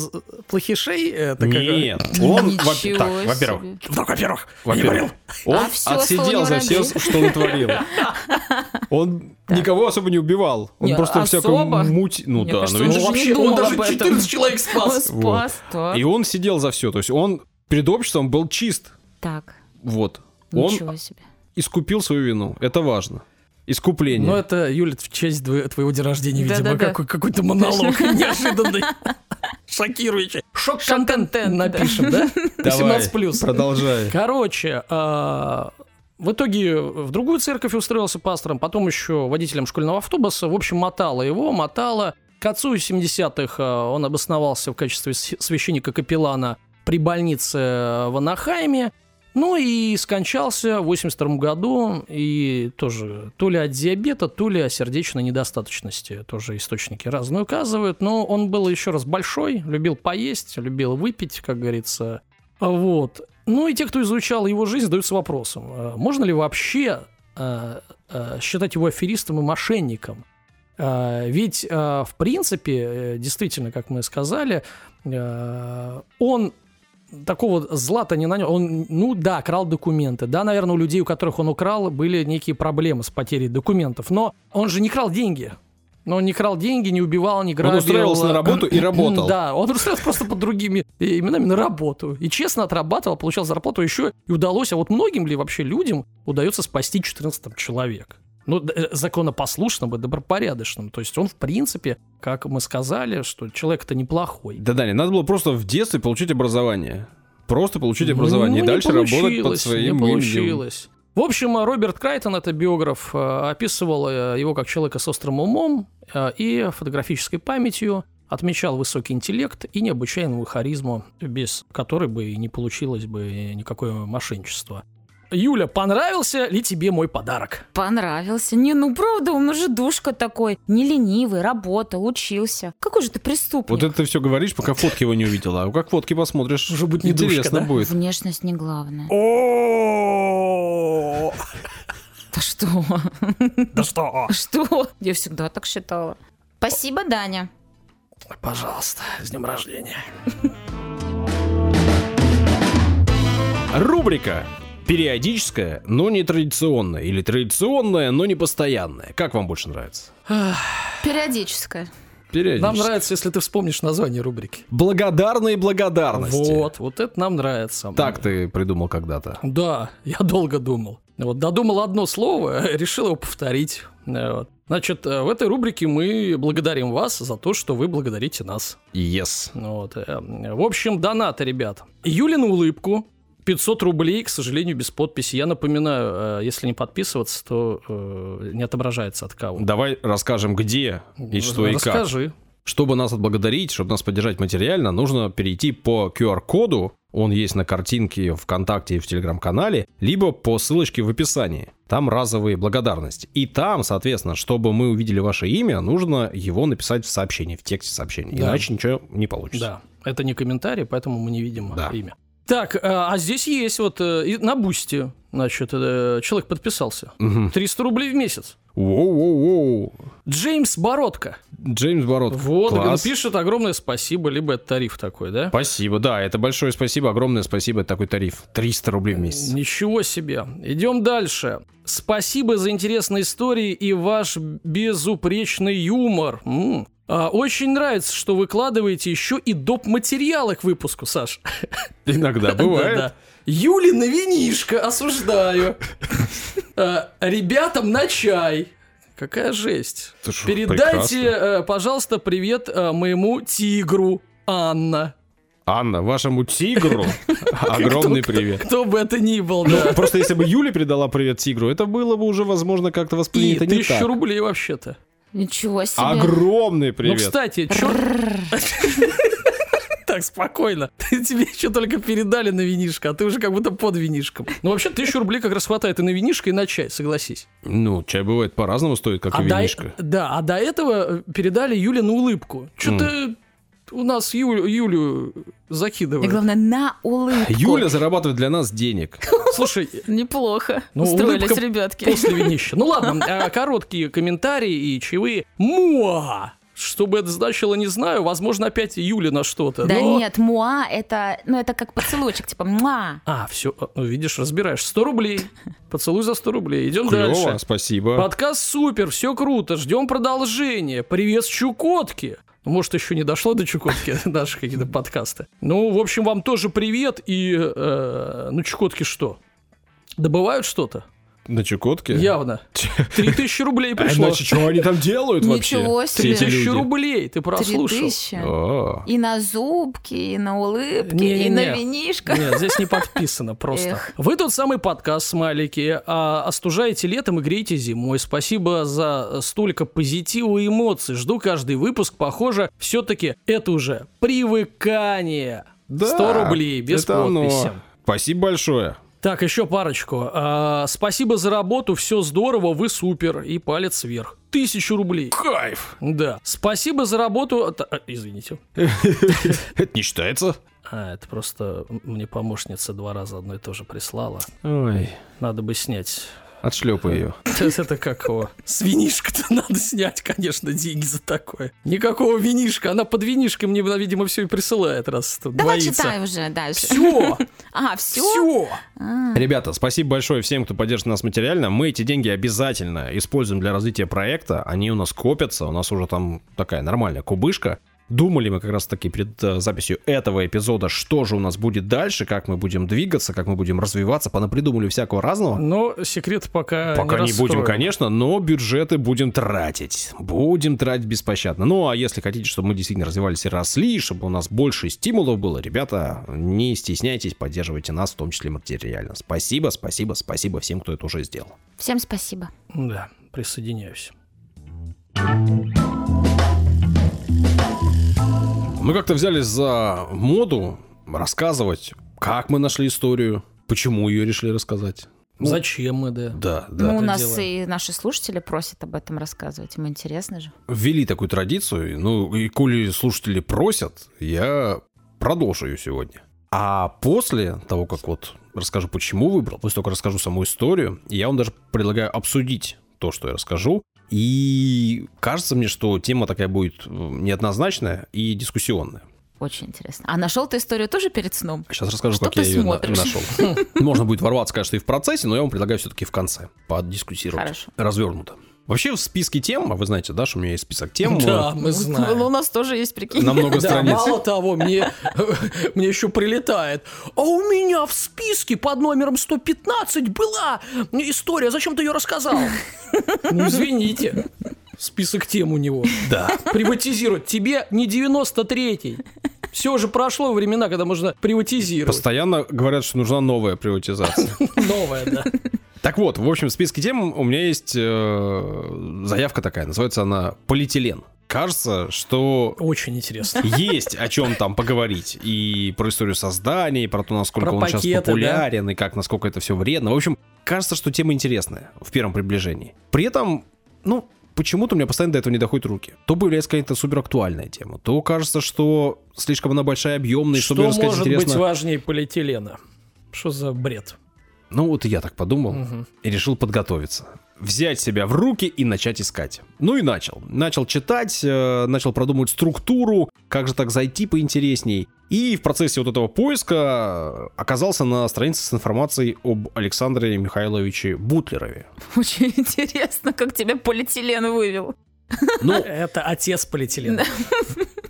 плохишей? Это как- Нет, он, во- так, во-первых, себе. Вдруг, во-первых, во-первых, он А отсидел за все, что натворил. [laughs] Он никого особо не убивал. Он Не, просто всякую муть... Ну Мне да, кажется, ну он вообще, он даже об этом. 14 человек [laughs] Он спас. так. И он сидел за все. То есть он перед обществом был чист. Так, Вот. Он ничего себе. искупил свою вину. Это важно. Искупление. Ну, это, Юля, в честь дво- твоего дня рождения, видимо, Да-да-да. какой- какой-то монолог [laughs] неожиданный. Шокирующий. Шок-контент напишем, да? Давай, 18+. Продолжай. Короче, а, в итоге в другую церковь устроился пастором, потом еще водителем школьного автобуса. В общем, мотало его, мотало. К концу 70-х а, он обосновался в качестве священника-капеллана при больнице э, в Анахайме. Ну и скончался в 82 году, и тоже то ли от диабета, то ли от сердечной недостаточности, тоже источники разные указывают, но он был еще раз большой, любил поесть, любил выпить, как говорится, вот. Ну и те, кто изучал его жизнь, задаются вопросом, э, можно ли вообще э, э, считать его аферистом и мошенником? Ведь, в принципе, э, действительно, как мы сказали, он такого зла-то не нанес. Он, ну да, крал документы. Да, наверное, у людей, у которых он украл, были некие проблемы с потерей документов. Но он же не крал деньги. Но он не крал деньги, не убивал, не грабил. устраивался на работу и работал. Да, он устраивался просто под другими именами на работу. И честно отрабатывал, получал зарплату еще и удалось. А вот многим ли вообще людям удается спасти 14 там, человек? Ну, э, законопослушным и добропорядочным. То есть он, в принципе, как мы сказали, что человек-то неплохой. Да, Даня, надо было просто в детстве получить образование. Просто получить Ну, образование. ну, и дальше не работать под своим не именем. получилось. В общем, э, Роберт Крайтон, это биограф, э, описывал его как человека с острым умом и фотографической памятью, отмечал высокий интеллект и необычайную харизму, без которой бы и не получилось бы никакое мошенничество. Юля, понравился ли тебе мой подарок? Понравился. Не, ну правда, он уже душка такой. Не ленивый, работал, учился. Какой же ты преступник? Вот это ты все говоришь, пока фотки его не увидела. А как фотки посмотришь, Уже будет не интересно душка, да? будет. Внешность не главное. О, Да что? Да что? Что? Я всегда так считала. Спасибо, Даня. Пожалуйста, с днем рождения. Рубрика периодическая, но не традиционная. Или традиционная, но не постоянная. Как вам больше нравится? Периодическая. Периодическая. Нам нравится, если ты вспомнишь название рубрики. Благодарные благодарности. Вот, вот это нам нравится. Так ты придумал когда-то. Да, я долго думал. Вот додумал одно слово, [laughs] решил его повторить. Э, вот. Значит, э, в этой рубрике мы благодарим вас за то, что вы благодарите нас. Yes. Вот. э, В общем, донаты, ребят. Юлину улыбку. 500 рублей, к сожалению, без подписи. Я напоминаю, э, если не подписываться, то э, не отображается от кого. Давай расскажем, где и что и как. Расскажи. Чтобы нас отблагодарить, чтобы нас поддержать материально, нужно перейти по QR-коду, он есть на картинке ВКонтакте и в Телеграм-канале, либо по ссылочке в описании. Там разовые благодарности. И там, соответственно, чтобы мы увидели ваше имя, нужно его написать в сообщении, в тексте сообщения. Да. Иначе ничего не получится. Да, это не комментарий, поэтому мы не видим Да. имя. Так, э, а здесь есть вот э, на Boosty. Значит, э, человек подписался. Мгм. 300 рублей в месяц. Воу-воу-воу. Джеймс Бородко. Джеймс Бород. Вот, он Класс. пишет огромное спасибо, либо это тариф такой, да? Спасибо, да, это большое спасибо, огромное спасибо, это такой тариф. 300 рублей в месяц. Ничего себе. Идем дальше. Спасибо за интересные истории и ваш безупречный юмор. М. А, очень нравится, что выкладываете еще и доп. материалы к выпуску, Саш. Иногда [laughs] бывает. Да-да. Юлина винишка, осуждаю. А, Ребятам на чай. Какая жесть. Передайте, э, пожалуйста, привет э, моему тигру Анна. Анна, вашему тигру [laughs] огромный привет. Кто бы это ни был, Ну, да. просто если бы Юля передала привет тигру, это было бы уже, возможно, как-то И воспринято не тысячу так. рублей вообще-то. Ничего себе. Огромный Ну, привет. кстати, чё... Так, спокойно. Тебе еще только передали на винишко, а ты уже как будто под винишком. Ну, вообще, тысячу рублей как раз хватает и на винишко, и на чай, согласись. Ну, чай бывает по-разному стоит, как А и до, винишко. да, а до этого передали Юле на улыбку. Что-то у нас Ю- Юлю И закидывают. главное, на улыбку. Юля зарабатывает для нас денег. [laughs] Слушай, Неплохо. Ну, Устроились, ребятки. после винища. Ну ладно, а, [laughs] короткие комментарии и чаевые. Муа! Что бы это значило, не знаю. Возможно, опять Юля на что-то. Да но- нет, муа, это, ну, это как поцелуйчик, типа муа. А, все, ну видишь, разбираешь. 100 рублей. Поцелуй за 100 рублей. Идем Клево, дальше. спасибо. Подкаст супер, все круто, ждем продолжения. Привет с Чукотки. Может, еще не дошло до Чукотки [laughs] наши какие-то подкасты. Ну, в общем, вам тоже привет. И, э, ну, Чукотки что? Добывают что-то? На Чукотке? Явно. [laughs] 3000 рублей А пришло. иначе что они там делают вообще? Ничего себе. 3000 люди? рублей, ты Три прослушал. тысячи. О, И на зубки, и на улыбки, и на винишко. Нет, здесь не подписано [laughs] просто. Эх. Вы тот самый подкаст, смайлики, а остужаете летом и греете зимой. Спасибо за столько позитива и эмоций. Жду каждый выпуск. Похоже, все-таки это уже привыкание. да, 100 рублей, без оно. подписи. Спасибо большое. Так, еще парочку. А, спасибо за работу, все здорово, вы супер. И палец вверх. Тысячу рублей. Кайф. Да. Спасибо за работу. А, Извините. [laughs] Это не считается. А, это просто мне помощница два раза одно и то же прислала. Ой, Надо бы снять. Отшлепай ее. [laughs] Это как его? С винишка-то надо снять, конечно, деньги за такое. Никакого винишка. Она под винишком мне, видимо, все и присылает, раз тут Давай читай уже дальше. Все, [laughs] А, все? все. Ребята, спасибо большое всем, кто поддержит нас материально. Мы эти деньги обязательно используем для развития проекта. Они у нас копятся, у нас уже там такая нормальная кубышка. Думали мы как раз таки перед э, записью этого эпизода, что же у нас будет дальше, как мы будем двигаться, как мы будем развиваться. Понапридумали всякого разного. Но секрет пока Пока не, будем, раскроем. конечно, но бюджеты будем тратить. Будем тратить беспощадно. Ну, а если хотите, чтобы мы действительно развивались и росли, чтобы у нас больше стимулов было, ребята, не стесняйтесь, поддерживайте нас, в том числе материально. Спасибо, спасибо, спасибо всем, кто это уже сделал. Всем спасибо. Да, присоединяюсь. Мы как-то взялись за моду рассказывать, как мы нашли историю, почему ее решили рассказать. Ну, Зачем мы, да? Да, да. ну, у нас делаем. и наши слушатели просят об этом рассказывать. Им интересно же. Ввели такую традицию, ну, и коли слушатели просят, я продолжу ее сегодня. А после того, как вот расскажу, почему выбрал, после того, как расскажу саму историю, я вам даже предлагаю обсудить то, что я расскажу. И кажется мне, что тема такая будет э, неоднозначная и дискуссионная. Очень интересно. А нашел ты историю тоже перед сном? Сейчас расскажу, Что как я ее смотришь? нашел. [laughs] Можно будет ворваться, конечно, и в процессе, но я вам предлагаю все-таки в конце подискуссировать. Хорошо. Развернуто. Вообще в списке тем, а вы знаете, да, что у меня есть список тем. Да, мы Ну, знаем. у нас тоже есть, прикинь. На много Да, страниц. мало того, мне, [laughs] мне еще прилетает. А у меня в списке под номером 115 была история. Зачем ты ее рассказал? [laughs] Ну, извините. Список тем у него. Да. Приватизировать. Тебе не 93-й. Все же прошло времена, когда можно приватизировать. Постоянно говорят, что нужна новая приватизация. [laughs] Новое, да. Так вот, в общем, в списке тем у меня есть э, заявка такая, называется она «Полиэтилен». Кажется, что Очень интересно. есть о чем там поговорить. И про историю создания, и про то, насколько Про он сейчас пакеты, популярен, и как, насколько это все вредно. В общем, кажется, что тема интересная в первом приближении. При этом, ну, почему-то у меня постоянно до этого не доходят руки. То появляется какая-то суперактуальная тема, то кажется, что слишком она большая, объемная, Что чтобы рассказать может быть интересно. важнее полиэтилена? Что за бред? Ну вот и я так подумал Мгм. и решил подготовиться. Взять себя в руки и начать искать. Ну и начал. Начал читать, э, начал продумывать структуру, как же так зайти поинтересней. И в процессе вот этого поиска оказался на странице с информацией об Александре Михайловиче Бутлерове. Очень интересно, как тебя полиэтилен вывел. Ну, Это отец полиэтилена.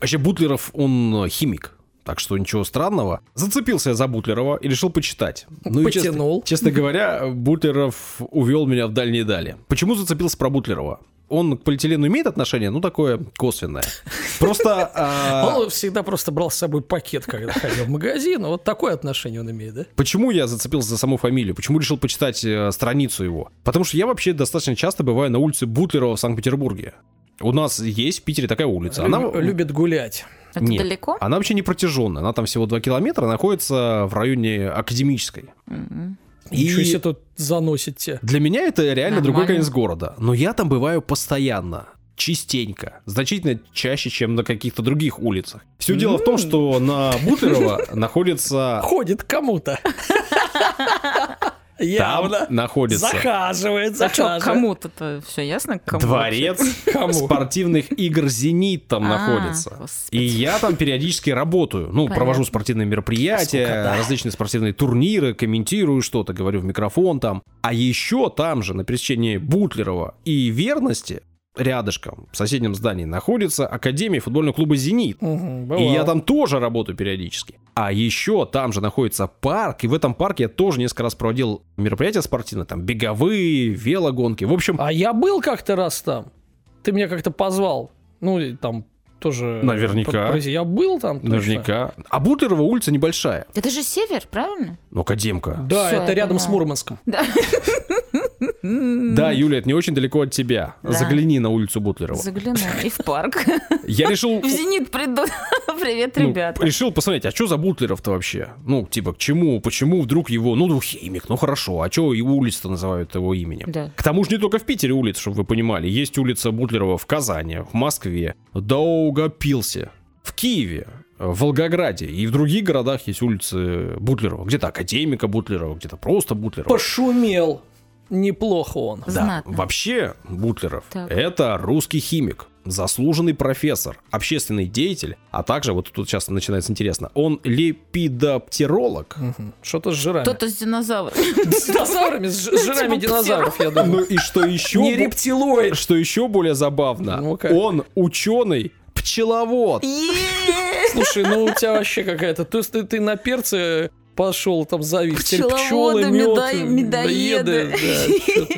вообще Бутлеров, он э, химик. Так что ничего странного. Зацепился я за Бутлерова и решил почитать. Ну и честно, Потянул. честно говоря, Бутлеров увел меня в дальние дали. Почему зацепился про Бутлерова? Он к полиэтилену имеет отношение? Ну, такое косвенное. Просто... а, [laughs] Он всегда просто брал с собой пакет, когда ходил в магазин. Вот такое отношение он имеет, да? Почему я зацепился за саму фамилию? Почему решил почитать э, страницу его? Потому что я вообще достаточно часто бываю на улице Бутлерова в Санкт-Петербурге. У нас есть в Питере такая улица. Она... Люб- Любит гулять. Это Нет, далеко? Она вообще не протяженная. Она там всего 2 километра, находится в районе Академической. М-м. И- Ничего себе тут заносит тебя. Для меня это реально другой Нормально. конец города. Но я там бываю постоянно. Частенько. Значительно чаще, чем на каких-то других улицах. Все дело в том, что на Бутлерова находится... Ходит к [laughs] кому-то. Там Явно. находится Захаживает, А что, захаживает. кому-то-то все ясно? Кому дворец Кому? спортивных игр «Зенит» там А, находится. господи. И я там периодически работаю. Ну, Понятно. провожу спортивные мероприятия, Скукота. различные спортивные турниры, комментирую что-то, говорю в микрофон там. А еще там же, на пересечении Бутлерова и Верности, рядышком, в соседнем здании, находится Академия футбольного клуба «Зенит». Мгм, И я там тоже работаю периодически. А еще там же находится парк, и в этом парке я тоже несколько раз проводил мероприятия спортивные, там беговые, велогонки. В общем, А я был как-то раз там. Ты меня как-то позвал. Ну, там тоже... Наверняка. Я был там точно. наверняка. А Бутлерова улица небольшая. Это же север, правильно? Ну, Академка. Да, Всё, это рядом с поняла. Мурманском. Да, [laughs] Юля, это не очень далеко от тебя. Да. Загляни на улицу Бутлерова. Загляну. И в парк. Я решил... В «Зенит» приду. [laughs] Привет, ну, ребята. решил посмотреть, а что за Бутлеров-то вообще? Ну, типа, к чему, почему вдруг его, ну, ну, химик, ну хорошо, а что его улица-то называют его именем? Да. К тому же не только в Питере улица, чтобы вы понимали. Есть улица Бутлерова в Казани, в Москве, Даугапилсе, в Киеве, в Волгограде и в других городах есть улицы Бутлерова. Где-то Академика Бутлерова, где-то просто Бутлерова. Пошумел. Неплохо он. Да, Знатно. вообще Бутлеров Так. это русский химик, заслуженный профессор, общественный деятель, а также, вот тут сейчас начинается интересно, он лепидоптеролог. Мгм. Что-то с жирами. Кто-то с динозавром. [laughs] С динозаврами, с жирами Типа динозавров, я Ну думаю. и что еще, Не рептилоид. что еще более забавно, Ну-ка. он ученый пчеловод. Слушай, ну у тебя вообще какая-то... То есть ты, ты на перце пошел там завис. Теперь Пчеловоды, пчелы, мед, медоеды. да,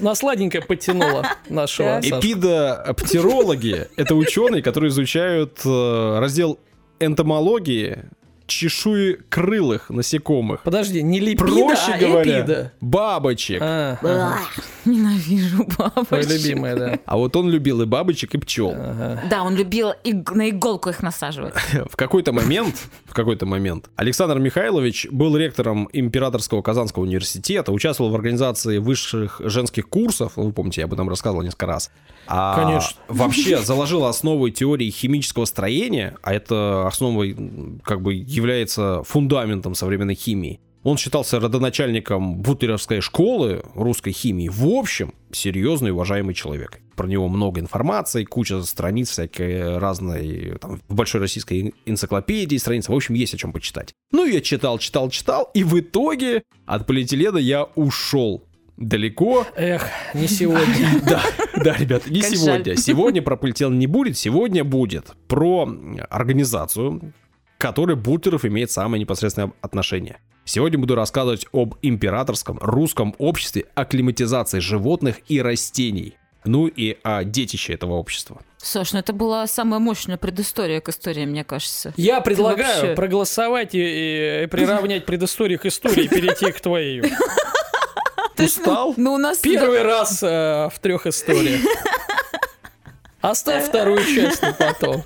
[laughs] На сладенькое потянуло нашего. Эпидоптерологи — это ученые, которые изучают э, раздел энтомологии чешуи крылых насекомых. Подожди, не липида, Проще а говоря, эпида. бабочек. А, ага. Ненавижу Твоя бабочек. любимая, да. А вот он любил и бабочек, и пчел. Ага. Да, он любил иг- на иголку их насаживать. [laughs] В какой-то момент, в какой-то момент Александр Михайлович был ректором Императорского Казанского университета, участвовал в организации высших женских курсов, вы помните, я об этом рассказывал несколько раз. А Конечно. Вообще заложил основы теории химического строения, а это основой как бы является фундаментом современной химии. Он считался родоначальником бутлеровской школы русской химии. В общем, серьезный уважаемый человек. Про него много информации, куча страниц всякой разной, там, в большой российской энциклопедии страниц. В общем, есть о чем почитать. Ну, я читал, читал, читал, и в итоге от полиэтилена я ушел далеко. Эх, не сегодня. [laughs] Да, да, ребят, не Как сегодня. жаль. Сегодня про полиэтилен не будет, сегодня будет про организацию, к которой Бутлеров имеет самое непосредственное отношение. Сегодня буду рассказывать об императорском русском обществе акклиматизации животных и растений. Ну и о детище этого общества. Саш, ну это была самая мощная предыстория к истории, мне кажется. Я предлагаю вообще- проголосовать и, и приравнять предысторию к истории и перейти к твоей. Устал? Ну, у нас... Первый раз э, в трех историях. Оставь вторую часть на потом.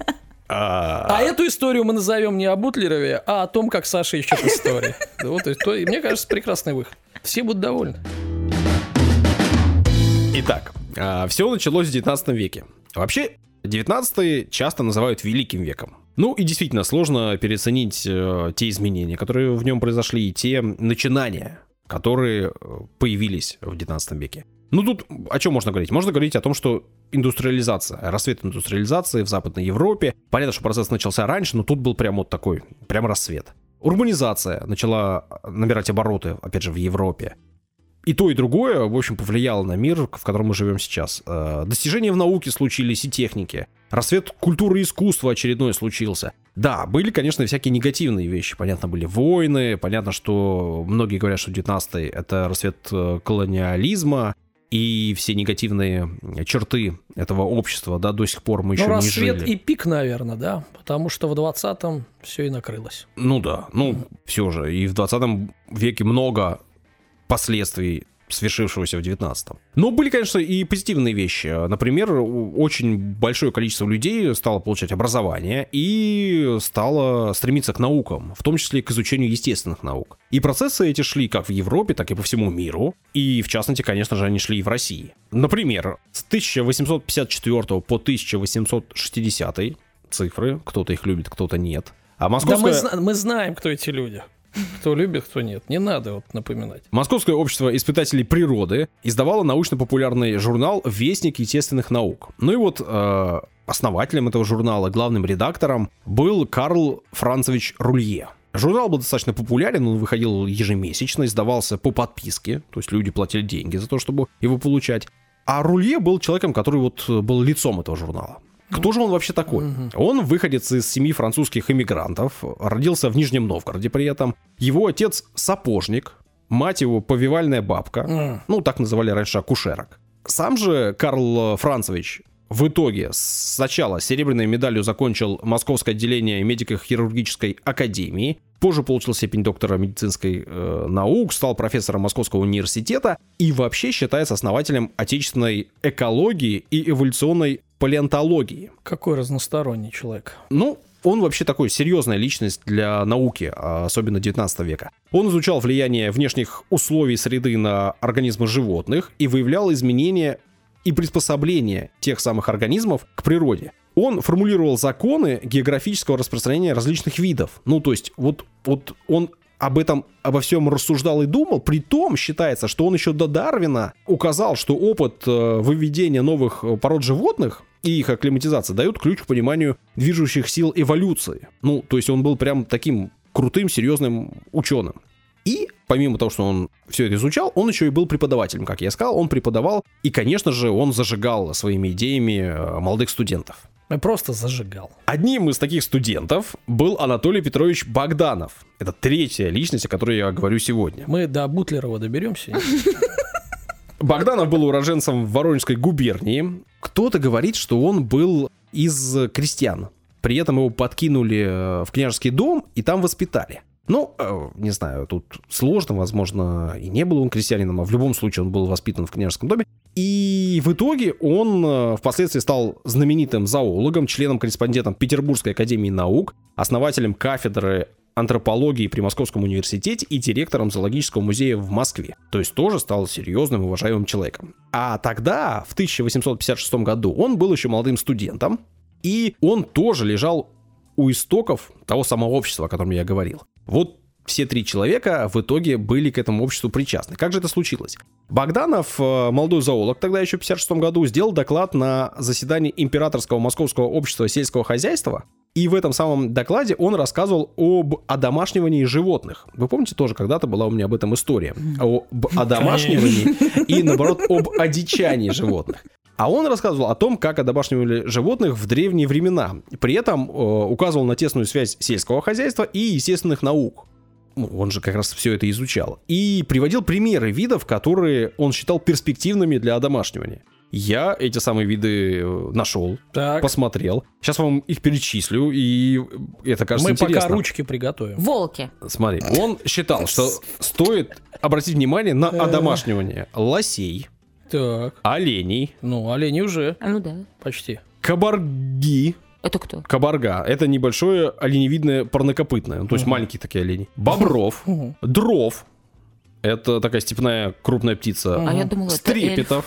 А, А эту историю мы назовем не о Бутлерове, а о том, как Саша ищет истории. [laughs] Вот, то и мне кажется, прекрасный выход. Все будут довольны. Итак, все началось в 19 веке. Вообще, 19 часто называют великим веком. Ну и действительно сложно переоценить э, те изменения, которые в нем произошли, и те начинания, которые э, появились в 19 веке. Ну тут о чем можно говорить? Можно говорить о том, что индустриализация, рассвет индустриализации в Западной Европе. Понятно, что процесс начался раньше, но тут был прям вот такой, прям рассвет. Урбанизация начала набирать обороты, опять же, в Европе. И то, и другое, в общем, повлияло на мир, в котором мы живем сейчас. Э, достижения в науке случились и технике. Рассвет культуры и искусства очередной случился. Да, были, конечно, всякие негативные вещи. Понятно, были войны. Понятно, что многие говорят, что 19-й — это рассвет э, колониализма. И все негативные черты этого общества, да, до сих пор мы еще ну, не жили. и пик, наверное, да, потому что в 20-м все и накрылось. Ну да, ну все же. И в 20 веке много последствий свершившегося в 19-м. Но были, конечно, и позитивные вещи. Например, очень большое количество людей стало получать образование и стало стремиться к наукам, в том числе к изучению естественных наук. И процессы эти шли как в Европе, так и по всему миру. И, в частности, конечно же, они шли и в России. Например, с 1854 по 1860 цифры, кто-то их любит, кто-то нет. А московская... Да мы, мы знаем, кто эти люди. Кто любит, кто нет. Не надо вот напоминать. Московское общество испытателей природы издавало научно-популярный журнал «Вестник естественных наук». Ну и вот э, основателем этого журнала, главным редактором был Карл Францевич Рулье. Журнал был достаточно популярен, он выходил ежемесячно, издавался по подписке, то есть люди платили деньги за то, чтобы его получать. А Рулье был человеком, который вот был лицом этого журнала. Кто же он вообще такой? Угу. Он выходец из семьи французских иммигрантов, родился в Нижнем Новгороде при этом. Его отец сапожник, мать его повивальная бабка, угу. ну так называли раньше акушерок. Сам же Карл Францевич в итоге сначала серебряной медалью закончил Московское отделение медико-хирургической академии, позже получил степень доктора медицинской э, наук, стал профессором Московского университета и вообще считается основателем отечественной экологии и эволюционной палеонтологии. Какой разносторонний человек. Ну, он вообще такой серьезная личность для науки, а особенно 19 века. Он изучал влияние внешних условий среды на организмы животных и выявлял изменения и приспособления тех самых организмов к природе. Он формулировал законы географического распространения различных видов. Ну, то есть, вот, вот он об этом, обо всем рассуждал и думал, при том считается, что он еще до Дарвина указал, что опыт э, выведения новых э, пород животных и их акклиматизация дают ключ к пониманию движущих сил эволюции. Ну, то есть он был прям таким крутым, серьезным ученым. И помимо того, что он все это изучал, он еще и был преподавателем, как я сказал, он преподавал, и, конечно же, он зажигал своими идеями э, молодых студентов. Просто зажигал. Одним из таких студентов был Анатолий Петрович Богданов. Это третья личность, о которой я говорю сегодня. Мы до Бутлерова доберемся. Богданов был уроженцем Воронежской губернии. Кто-то говорит, что он был из крестьян. При этом его подкинули э, в княжеский дом и там воспитали. Ну, э, не знаю, тут сложно, возможно, и не был он крестьянином, а в любом случае он был воспитан в княжеском доме. И в итоге он э, впоследствии стал знаменитым зоологом, членом-корреспондентом Петербургской академии наук, основателем кафедры антропологии при Московском университете и директором зоологического музея в Москве. То есть тоже стал серьезным и уважаемым человеком. А тогда, в 1856 году, он был еще молодым студентом, и он тоже лежал у истоков того самого общества, о котором я говорил. Вот все три человека в итоге были к этому обществу причастны. Как же это случилось? Богданов, э, молодой зоолог, тогда еще в 56 году, сделал доклад на заседании Императорского Московского общества сельского хозяйства, и в этом самом докладе он рассказывал об одомашнивании животных. Вы помните, тоже когда-то была у меня об этом история. Об одомашнивании и, наоборот, об одичании животных. А он рассказывал о том, как одомашнивали животных в древние времена. При этом э, указывал на тесную связь сельского хозяйства и естественных наук. Ну, он же как раз все это изучал. И приводил примеры видов, которые он считал перспективными для одомашнивания. Я эти самые виды э, нашел, так. посмотрел. Сейчас вам их перечислю, и это кажется Мы интересно. пока ручки приготовим. Волки. Смотри, он считал, что стоит обратить внимание на одомашнивание лосей, так. оленей. Ну, оленей уже. А ну да. Почти. Кабарги. Это кто? Кабарга. Это небольшое оленевидное парнокопытное. Ну, то есть угу. маленькие такие олени. Бобров. [laughs] Угу. Дров. Это такая степная крупная птица. А я думала, Стрепетов.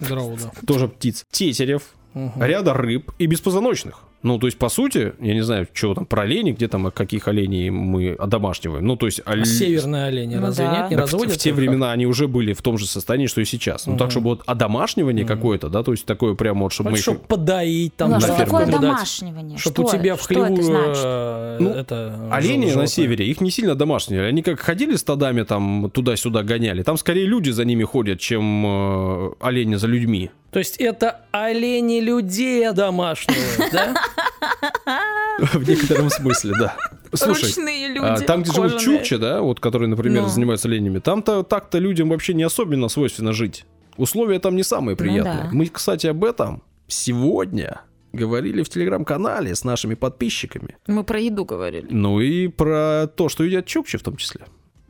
Здорово, да. Тоже птиц. Тетерев. Угу. Ряда рыб и беспозвоночных. Ну, то есть, по сути, я не знаю, что там про оленей, где там, каких оленей мы одомашниваем. Ну, то есть... А северные олени Ну разве да. нет? Не Так в- разводят? в те их? времена они уже были в том же состоянии, что и сейчас. Ну, так, Мгм. чтобы вот одомашнивание Мгм. какое-то, да, то есть такое прямо вот, чтобы Ну, мы чтоб их... подоить там. Ну, на что такое наблюдать. домашнивание? Чтоб Что у тебя это? в Что хлеву это значит? э, Ну, это Олени на севере, их не сильно домашние. Они как ходили стадами там туда-сюда гоняли. Там скорее люди за ними ходят, чем э, олени за людьми. То есть это олени людей одомашнивают, [laughs] да? В некотором смысле, да. Слушай, Ручные люди. а, там, где живут кожаные. чукчи, да, вот, которые, например, Ну. занимаются оленями, там-то так-то людям вообще не особенно свойственно жить. Условия там не самые Ну приятные. да. Мы, кстати, об этом сегодня говорили в телеграм-канале с нашими подписчиками. Мы про еду говорили. Ну и про то, что едят чукчи в том числе.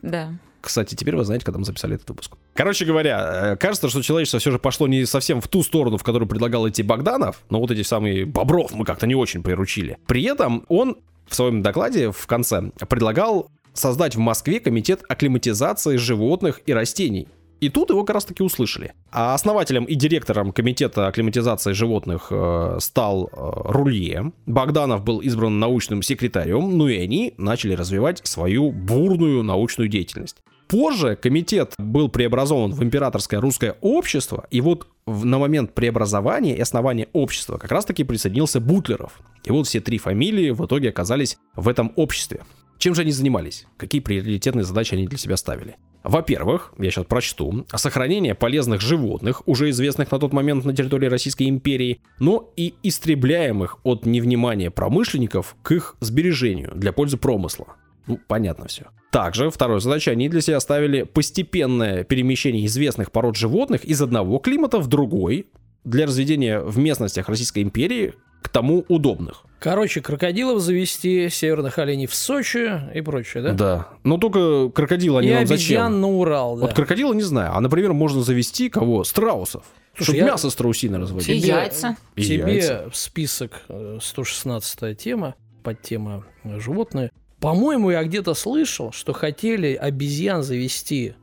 Да. Кстати, теперь вы знаете, когда мы записали этот выпуск. Короче говоря, э, кажется, что человечество все же пошло не совсем в ту сторону, в которую предлагал идти Богданов, но вот эти самые бобров мы как-то не очень приручили. При этом он в своем докладе в конце предлагал создать в Москве комитет акклиматизации животных и растений. И тут его как раз таки услышали. А основателем и директором комитета акклиматизации животных э, стал э, Рулье. Богданов был избран научным секретарем, ну и они начали развивать свою бурную научную деятельность. Позже комитет был преобразован в императорское русское общество, и вот в- на момент преобразования и основания общества как раз-таки присоединился Бутлеров. И вот все три фамилии в итоге оказались в этом обществе. Чем же они занимались? Какие приоритетные задачи они для себя ставили? Во-первых, я сейчас прочту, сохранение полезных животных, уже известных на тот момент на территории Российской империи, но и истребляемых от невнимания промышленников к их сбережению для пользы промысла. Ну, понятно все. Также второй задачей они для себя ставили постепенное перемещение известных пород животных из одного климата в другой для разведения в местностях Российской империи к тому удобных. Короче, крокодилов завести, северных оленей в Сочи и прочее, да? Да. Но только крокодил они И нам обезьян зачем? на Урал, да. Вот крокодила не знаю. А, например, можно завести кого? Страусов. Слушай, Чтобы я- мясо страусиное И разводить. Тебе- яйца. И Тебе яйца. в список э, 116 тема, подтема э, животные. По-моему, я где-то слышал, что хотели обезьян завести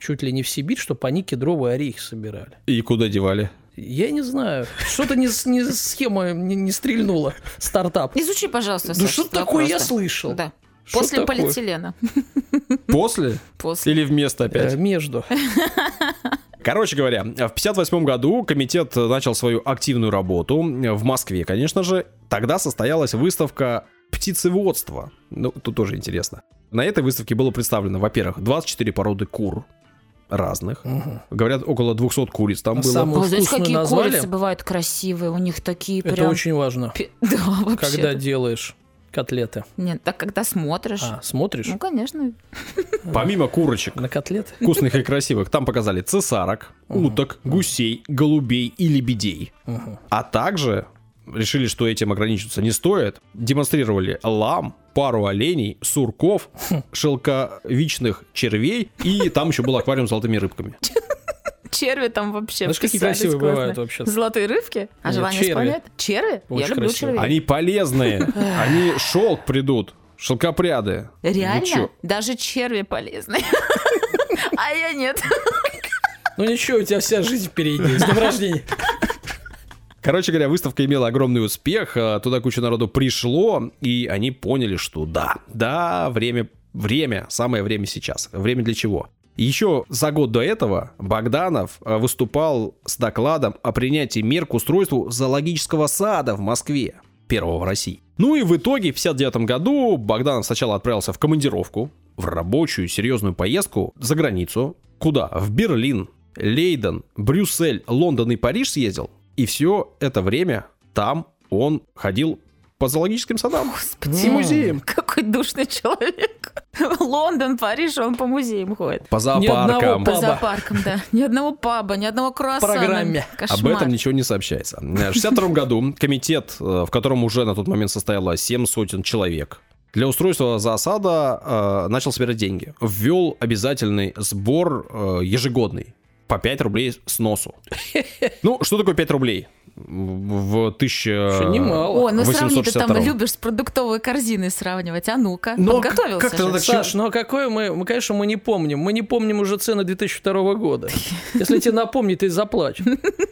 чуть ли не в Сибирь, чтобы они кедровые орехи собирали. И куда девали? Я не знаю. Что-то не, не схема не, не стрельнула. Стартап. Изучи, пожалуйста, Ну Саша, что такое я просто. слышал? Да. Что После такое? полиэтилена. После? После. Или вместо Э, опять? между. Короче говоря, в 58 году комитет начал свою активную работу в Москве, конечно же. Тогда состоялась выставка птицеводства. Ну, тут тоже интересно. На этой выставке было представлено, во-первых, 24 породы кур разных. Мгм. Говорят, около 200 куриц там А было. знаете, вкусную какие назвали? курицы бывают красивые, у них такие Это прям... очень важно. пи- [laughs] Да, вообще. Когда делаешь котлеты. Нет, так когда смотришь. А, смотришь Ну, конечно. [laughs] Помимо курочек, на котлеты? вкусных и красивых, там показали цесарок, уток, гусей, голубей и лебедей. А также решили, что этим ограничиваться не стоит. Демонстрировали лам, пару оленей, сурков, шелковичных червей, и там еще был аквариум с золотыми рыбками. Черви там вообще Знаешь, какие красивые классно. бывают вообще? Золотые рыбки? А Нет, желание черви. исполнять? Черви? Очень Я люблю красиво. червей. Они полезные, они шелк придут, шелкопряды. Реально? Даже черви полезны. [laughs] А я нет. Ну ничего, у тебя вся жизнь впереди. С днем [laughs] рождения. Короче говоря, выставка имела огромный успех, а, туда куча народу пришло, и они поняли, что да, да, время, время, самое время сейчас. Время для чего? Еще за год до этого Богданов а, выступал с докладом о принятии мер к устройству зоологического сада в Москве, первого в России. Ну и в итоге в 59 году Богданов сначала отправился в командировку, в рабочую серьезную поездку за границу. Куда? В Берлин, Лейден, Брюссель, Лондон и Париж съездил. И все это время там он ходил по зоологическим садам Господи. и музеям. [laughs] Какой душный человек. Лондон, Париж, он по музеям ходит. По зоопаркам. По зоопаркам, да. Ни одного паба, ни одного круассана. Программе. Об этом ничего не сообщается. В 62 году комитет, э, в котором уже на тот момент состояло 7 сотен человек, для устройства засада э, начал собирать деньги. Ввел обязательный сбор э, ежегодный. По 5 рублей с носу. Ну, что такое 5 рублей? в 1000... Что немало. О, ну сравни ты там 862. любишь с продуктовой корзиной сравнивать. А ну-ка, Но подготовился как-то же. надо- Саш, ну а какое мы, мы, конечно, мы не помним. Мы не помним уже цены 2002 года. [laughs] Если тебе напомнить, ты заплачешь.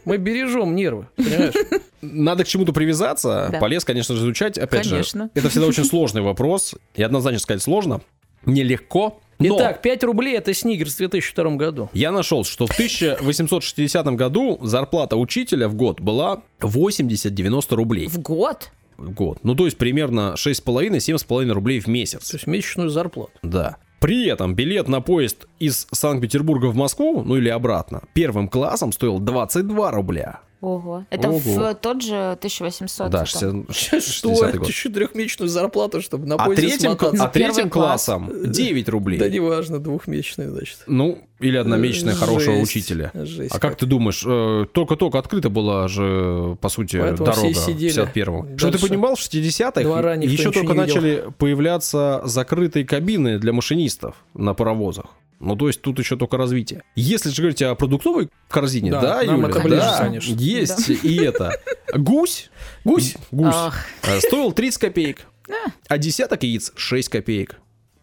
Мы бережем нервы, понимаешь? Надо к чему-то привязаться. Да. Полез, конечно же, изучать. Опять Конечно. же, это всегда очень сложный вопрос. И однозначно сказать сложно. Нелегко. Но Итак, 5 рублей это Снигерс в 2002 году. я нашел, что в 1860 году зарплата учителя в год была 80-90 рублей В год? в год. Ну, то есть примерно 6,5-7,5 рублей в То месяц. есть месячную зарплату. Да. При этом билет на поезд из Санкт-Петербурга в Москву, ну или обратно, первым классом стоил 22 рубля. Ого. Это Ого. в тот же 1800 Да, это. 60 [laughs] Что? 60-й год. Еще трехмесячную зарплату, чтобы на А третьим, смотаться. а третьим классом 9 рублей. Да неважно, двухмесячную, значит. Ну, или одномесячная хорошего Жесть. учителя. Жесть А как ты думаешь, э, только-только открыта была же, по сути, Поэтому дорога в 51-м. Что ты понимал, в 60-х Двора никто еще только начали появляться закрытые кабины для машинистов на паровозах. Ну, то есть тут еще только развитие. Если же говорить о продуктовой корзине, Да, да, Юля, это ближе, да, конечно. есть и это. Гусь, гусь, гусь Ах, э, стоил 30 копеек, а десяток яиц 6 копеек.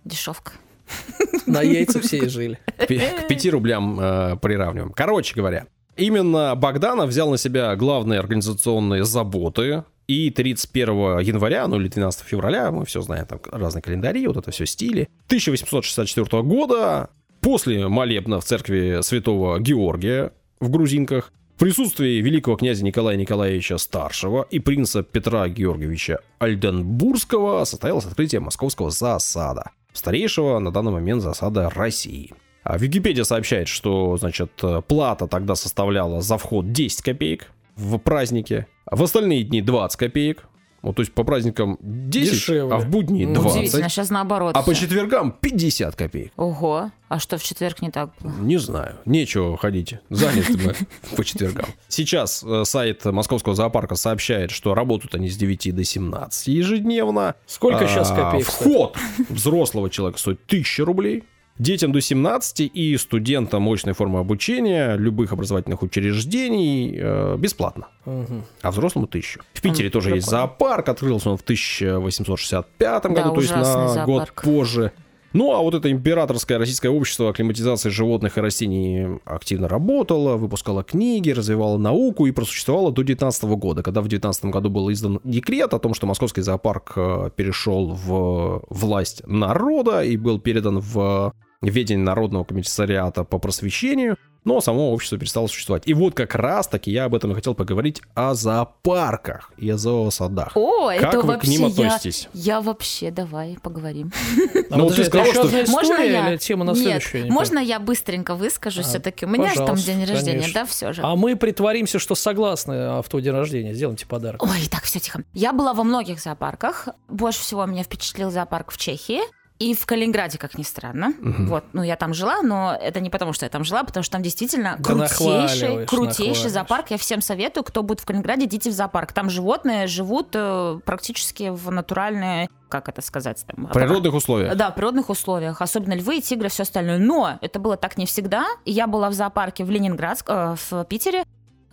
дешевка. [laughs] На яйца все и жили. К 5 рублям э, приравниваем. Короче говоря, именно Богданов взял на себя главные организационные заботы. И 31 января, ну или 12 февраля, мы все знаем, там разные календари, вот это все стили. 1864 года, после молебна в церкви святого Георгия в Грузинках, в присутствии великого князя Николая Николаевича Старшего и принца Петра Георгиевича Альденбургского состоялось открытие московского засада, старейшего на данный момент засада России. А Википедия сообщает, что, значит, плата тогда составляла за вход 10 копеек в празднике, а в остальные дни 20 копеек. Вот, то есть по праздникам 10, Дешевле. а в будни Ну, 20. Удивительно, сейчас наоборот. А по всё. четвергам 50 копеек. Ого. А что в четверг не так было? Не знаю, нечего ходить, заняты мы по четвергам. Сейчас э, сайт Московского зоопарка сообщает, что работают они с 9 до 17 ежедневно. Сколько сейчас А, копеек? Вход взрослого человека стоит 1000 рублей. Детям до 17 и студентам мощной формы обучения любых образовательных учреждений э, бесплатно. Мгм. А взрослому 1000. В Питере тоже есть зоопарк. Открылся он в 1865 Да, году, то есть на год позже. Ну, а вот это императорское российское общество акклиматизации животных и растений активно работало, выпускало книги, развивало науку и просуществовало до 19 года, когда в 19 году был издан декрет о том, что московский зоопарк э, перешел в власть народа и был передан в ведение Народного комиссариата по просвещению, но само общество перестало существовать. И вот как раз-таки я об этом и хотел поговорить о зоопарках и о зоосадах. О, Как это вы к вообще ним я, относитесь? я вообще, давай поговорим. [laughs] А Ну, ты еще что- одна Можно история я? или тема на Нет? Я можно я быстренько выскажусь А, все-таки? У меня же там день рождения, конечно. да, все же. А мы притворимся, что согласны а в твой день рождения. Сделайте подарок. Ой, так, все тихо. Я была во многих зоопарках. Больше всего меня впечатлил зоопарк в Чехии. И в Калининграде, как ни странно. Мгм. Вот, ну я там жила, но это не потому, что я там жила, потому что там действительно Да крутейший, крутейший нахваливаешь. зоопарк. Я всем советую, кто будет в Калининграде, идите в зоопарк. Там животные живут э, практически в натуральной, как это сказать, там, В природных условиях. да, в природных условиях, особенно львы, тигры, все остальное. Но это было так не всегда. Я была в зоопарке в Ленинградск, э, в Питере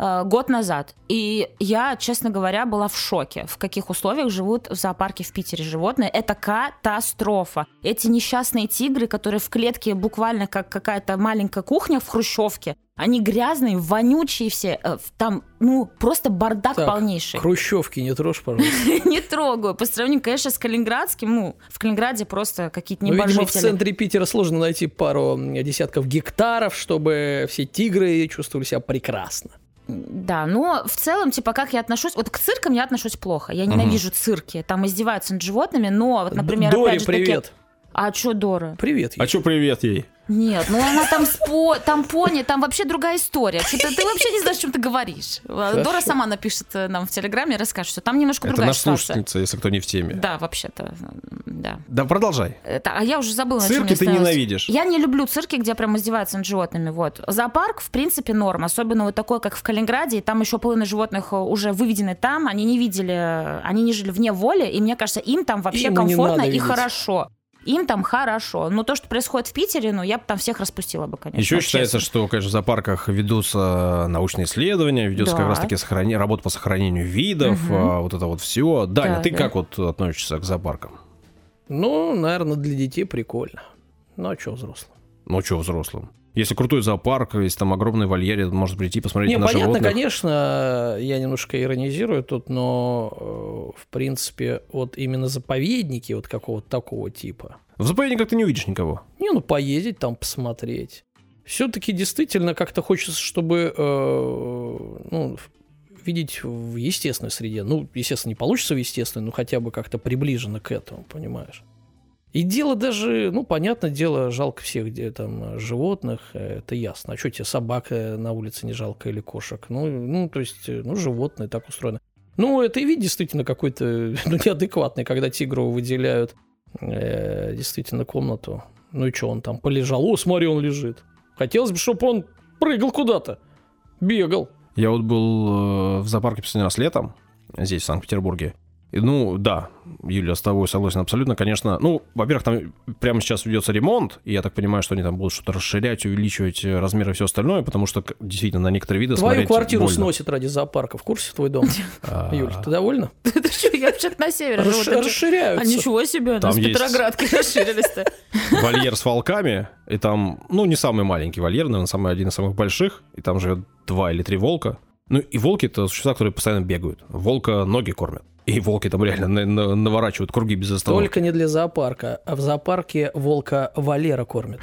э, год назад. И я, честно говоря, была в шоке, в каких условиях живут в зоопарке в Питере животные. Это катастрофа. Эти несчастные тигры, которые в клетке буквально как какая-то маленькая кухня в хрущевке, они грязные, вонючие все. э, Там, ну, просто бардак Так, полнейший. Хрущевки не трожь, пожалуйста. [laughs] Не трогаю. По сравнению, конечно, с Калининградским, ну, в Калининграде просто какие-то Ну, видимо, в центре Питера сложно найти пару десятков гектаров, чтобы все тигры чувствовали себя прекрасно. Да, но в целом, типа, как я отношусь... Вот к циркам я отношусь плохо. Я ненавижу цирки. Там издеваются над животными, но, вот, например, Дори, опять же привет. А что Дора? Привет. А чё привет ей? Нет, ну она там спо... там пони, там вообще другая история. Что-то ты вообще не знаешь, о чем ты говоришь. Дора сама напишет э, нам в Телеграме и расскажет, что там немножко Это другая наша ситуация. слушательница, если кто не в теме. Да, вообще-то, да. Да, продолжай. Это- а я уже забыла, Цирки я ты ненавидишь. Я не люблю цирки, где прям издеваются над животными. Вот. Зоопарк, в принципе, норм. Особенно вот такой, как в Калининграде. И там еще половина животных э, уже выведены там. Они не видели, э, они не жили вне воли. И мне кажется, им там вообще Им комфортно и видеть. хорошо. Им там хорошо. Но то, что происходит в Питере, ну, я бы там всех распустила бы, конечно. Еще честно. считается, что, конечно, в зоопарках ведутся научные исследования, ведется Да. как раз-таки сохранение, работа по сохранению видов, Мгм. а, вот это вот все. Даня, Да, ты да. как вот относишься к зоопаркам? Ну, наверное, для детей прикольно. Ну, а что взрослым? Ну, что взрослым? Если крутой зоопарк, если там огромный вольер, можно прийти посмотреть Не, на понятно, животных. конечно, я немножко иронизирую тут, но, э, в принципе, вот именно заповедники вот какого-то такого типа. В заповедниках ты не увидишь никого. Не, ну, поездить там, посмотреть. Все-таки действительно как-то хочется, чтобы, э, ну, видеть в естественной среде. Ну, естественно, не получится в естественной, но хотя бы как-то приближенно к этому, понимаешь? И дело даже, ну, понятное дело, жалко всех где там э, животных, э, это ясно. А что тебе собака на улице не жалко или кошек? Ну, ну, то есть, э, ну, животные так устроено. Ну, это и вид действительно какой-то [laughs] ну, неадекватный, когда тигру выделяют э, действительно комнату. Ну и что, он там полежал? О, смотри, он лежит. Хотелось бы, чтобы он прыгал куда-то, бегал. Я вот был э, в зоопарке последний раз летом, здесь, в Санкт-Петербурге. Ну, да, Юля, с тобой согласен абсолютно, конечно. Ну, во-первых, там прямо сейчас ведется ремонт, и я так понимаю, что они там будут что-то расширять, увеличивать э, размеры и все остальное, потому что, действительно, на некоторые виды Твою квартиру больно. сносит ради зоопарка. В курсе твой дом? [laughs] А, Юль, ты довольна? [laughs] Ты что, я вообще-то на севере живу. Расш- ты чё? А Расширяются. ничего себе, Там нас есть- Петроградки [laughs] расширились-то. Вольер с волками, и там, ну, не самый маленький вольер, наверное, самый один из самых больших, и там живет два или три волка. Ну, и волки это существа, которые постоянно бегают. Волка ноги кормят. И волки там реально на- на- наворачивают круги без остановки. Только не для зоопарка, а в зоопарке волка Валера кормит.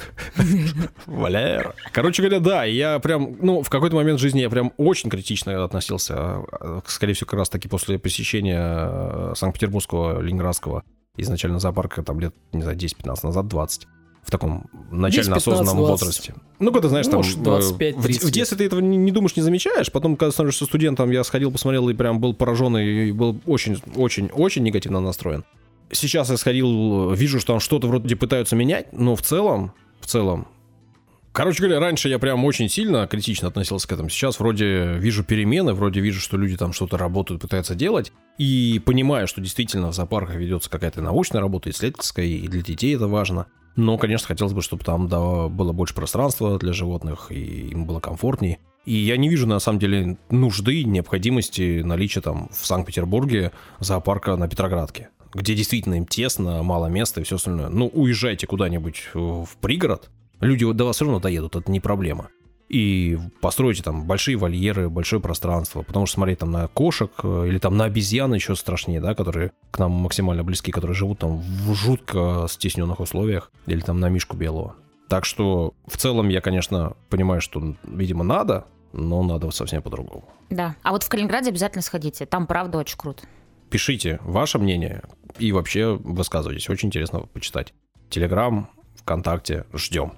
Валер. Короче говоря, да, я прям, ну, в какой-то момент жизни я прям очень критично относился, э, скорее всего, как раз таки после посещения э, Санкт-Петербургского, Ленинградского, изначально зоопарка, там лет, не знаю, 10-15 назад, 20, в таком начально 10-15, осознанном 20. возрасте. Ну, когда, знаешь, там... Может, э, 25-30 в, в детстве ты этого не, не думаешь, не замечаешь, потом, когда становишься студентом, я сходил, посмотрел и прям был поражен и был очень-очень-очень негативно настроен. Сейчас я сходил, вижу, что там что-то вроде пытаются менять, но в целом, в целом, Короче говоря, раньше я прям очень сильно критично относился к этому. Сейчас вроде вижу перемены, вроде вижу, что люди там что-то работают, пытаются делать. И понимаю, что действительно в зоопарках ведется какая-то научная работа, исследовательская, и для детей это важно. Но, конечно, хотелось бы, чтобы там да, было больше пространства для животных, и им было комфортнее. И я не вижу, на самом деле, нужды, необходимости наличия там в Санкт-Петербурге зоопарка на Петроградке, где действительно им тесно, мало места и все остальное. Ну, уезжайте куда-нибудь в пригород, люди до вас все равно доедут, это не проблема. И постройте там большие вольеры, большое пространство, потому что смотреть там на кошек э, или там на обезьян еще страшнее, да, которые к нам максимально близки, которые живут там в жутко стесненных условиях, или там на мишку белого. Так что в целом я, конечно, понимаю, что, видимо, надо, но надо совсем по-другому. Да. А вот в Калининграде обязательно сходите. Там правда очень круто. Пишите ваше мнение и вообще высказывайтесь. Очень интересно почитать. Телеграм, ВКонтакте. Ждем.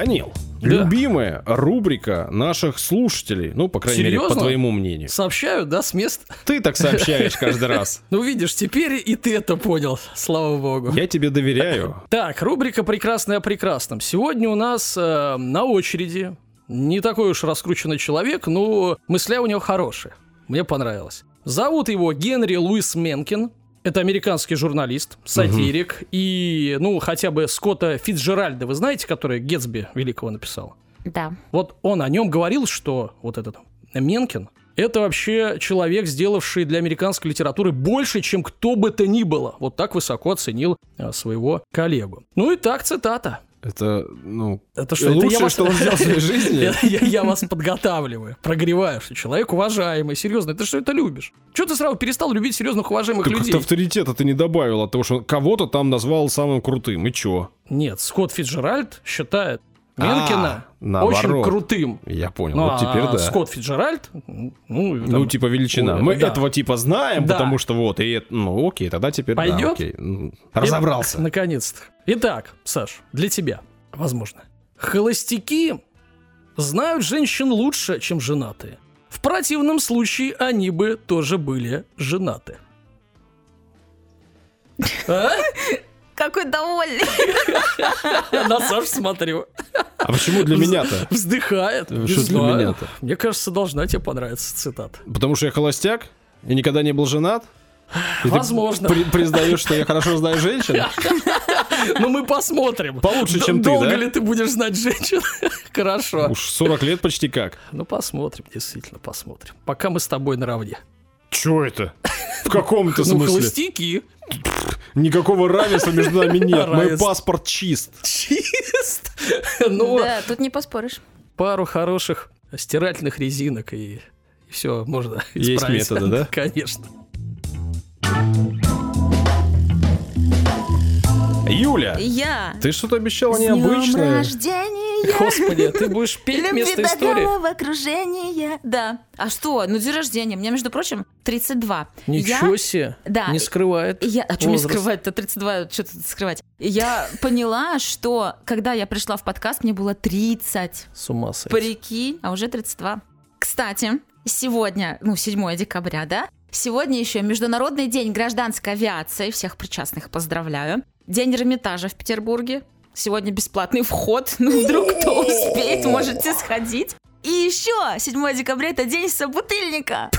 Данил, Да. любимая рубрика наших слушателей, ну, по крайней мере, Серьезно? по твоему мнению. Сообщают, да, с мест? Ты так сообщаешь каждый раз. [laughs] Ну, видишь, теперь и ты это понял, слава богу. Я тебе доверяю. Так, рубрика «Прекрасное о прекрасном». Сегодня у нас э, на очереди не такой уж раскрученный человек, но мысля у него хорошие. Мне понравилось. Зовут его Генри Луис Менкин. Это американский журналист, сатирик. И, ну, хотя бы Скотта Фитджеральда, вы знаете, который Гетсби великого написал? Да. Вот он о нем говорил, что вот этот Менкин это вообще человек, сделавший для американской литературы больше, чем кто бы то ни было. Вот так высоко оценил а, своего коллегу. Ну и так цитата. Это, ну, Это что, это лучшее, я вас- что он [laughs] сделал в своей жизни. Я, я- я вас подготавливаю, прогреваю, что человек уважаемый, серьезно, ты что это любишь? Чего ты сразу перестал любить серьезных уважаемых людей? то авторитета ты не добавил от того, что кого-то там назвал самым крутым. И чё? Нет, Скотт Фиджеральд считает Менкина А, наоборот. очень крутым. Я понял. Ну, вот теперь а да. Скотт Фиджеральд, ну, Ну, там, типа величина. Ой, Мы да. этого типа знаем, Да. потому что вот, и ну окей, тогда теперь да, Пойдет? окей. Ну, Разобрался. И- Наконец-то. Итак, Саш, для тебя, возможно. Холостяки знают женщин лучше, чем женатые. В противном случае они бы тоже были женаты. А? [laughs] Какой довольный. [laughs] На Сашу смотрю. А почему для меня-то? Вздыхает. Не Что для знаю. меня-то? Мне кажется, должна тебе понравиться цитата. Потому что я холостяк? И никогда не был женат? И ты Возможно. при- признаешь, что я хорошо знаю женщин? [laughs] Ну, мы посмотрим. Получше, чем ты, Долго ли ты будешь знать женщин? [laughs] Хорошо. Уж 40 лет почти как. Ну, посмотрим, действительно, посмотрим. Пока мы с тобой наравне. Чё это? В каком-то Ну, смысле? холостяки. Никакого равенства между нами нет. Мой паспорт чист. Чист. [laughs] Ну, Да, тут не поспоришь. пару хороших стирательных резинок и, все, можно Есть исправить. методы, [laughs] да? Конечно. Юля, Я. ты что-то обещала С днём необычное. рождения. Господи, ты будешь петь вместо истории? белого окружения. Да. А что? Ну, день рождения. Мне, между прочим, 32. Ничего Я- себе. Да. Не скрывает. Я, а что мне возраст. скрывать-то 32, что тут скрывать? Я поняла, что когда я пришла в подкаст, мне было 30. С ума сойти. Прикинь, а уже 32. Кстати, сегодня, ну, 7 декабря, да? Сегодня еще Международный день гражданской авиации. Всех причастных поздравляю. День Эрмитажа в Петербурге. Сегодня бесплатный вход. [laughs] Ну, вдруг кто успеет, можете сходить. И еще 7 декабря это день собутыльника.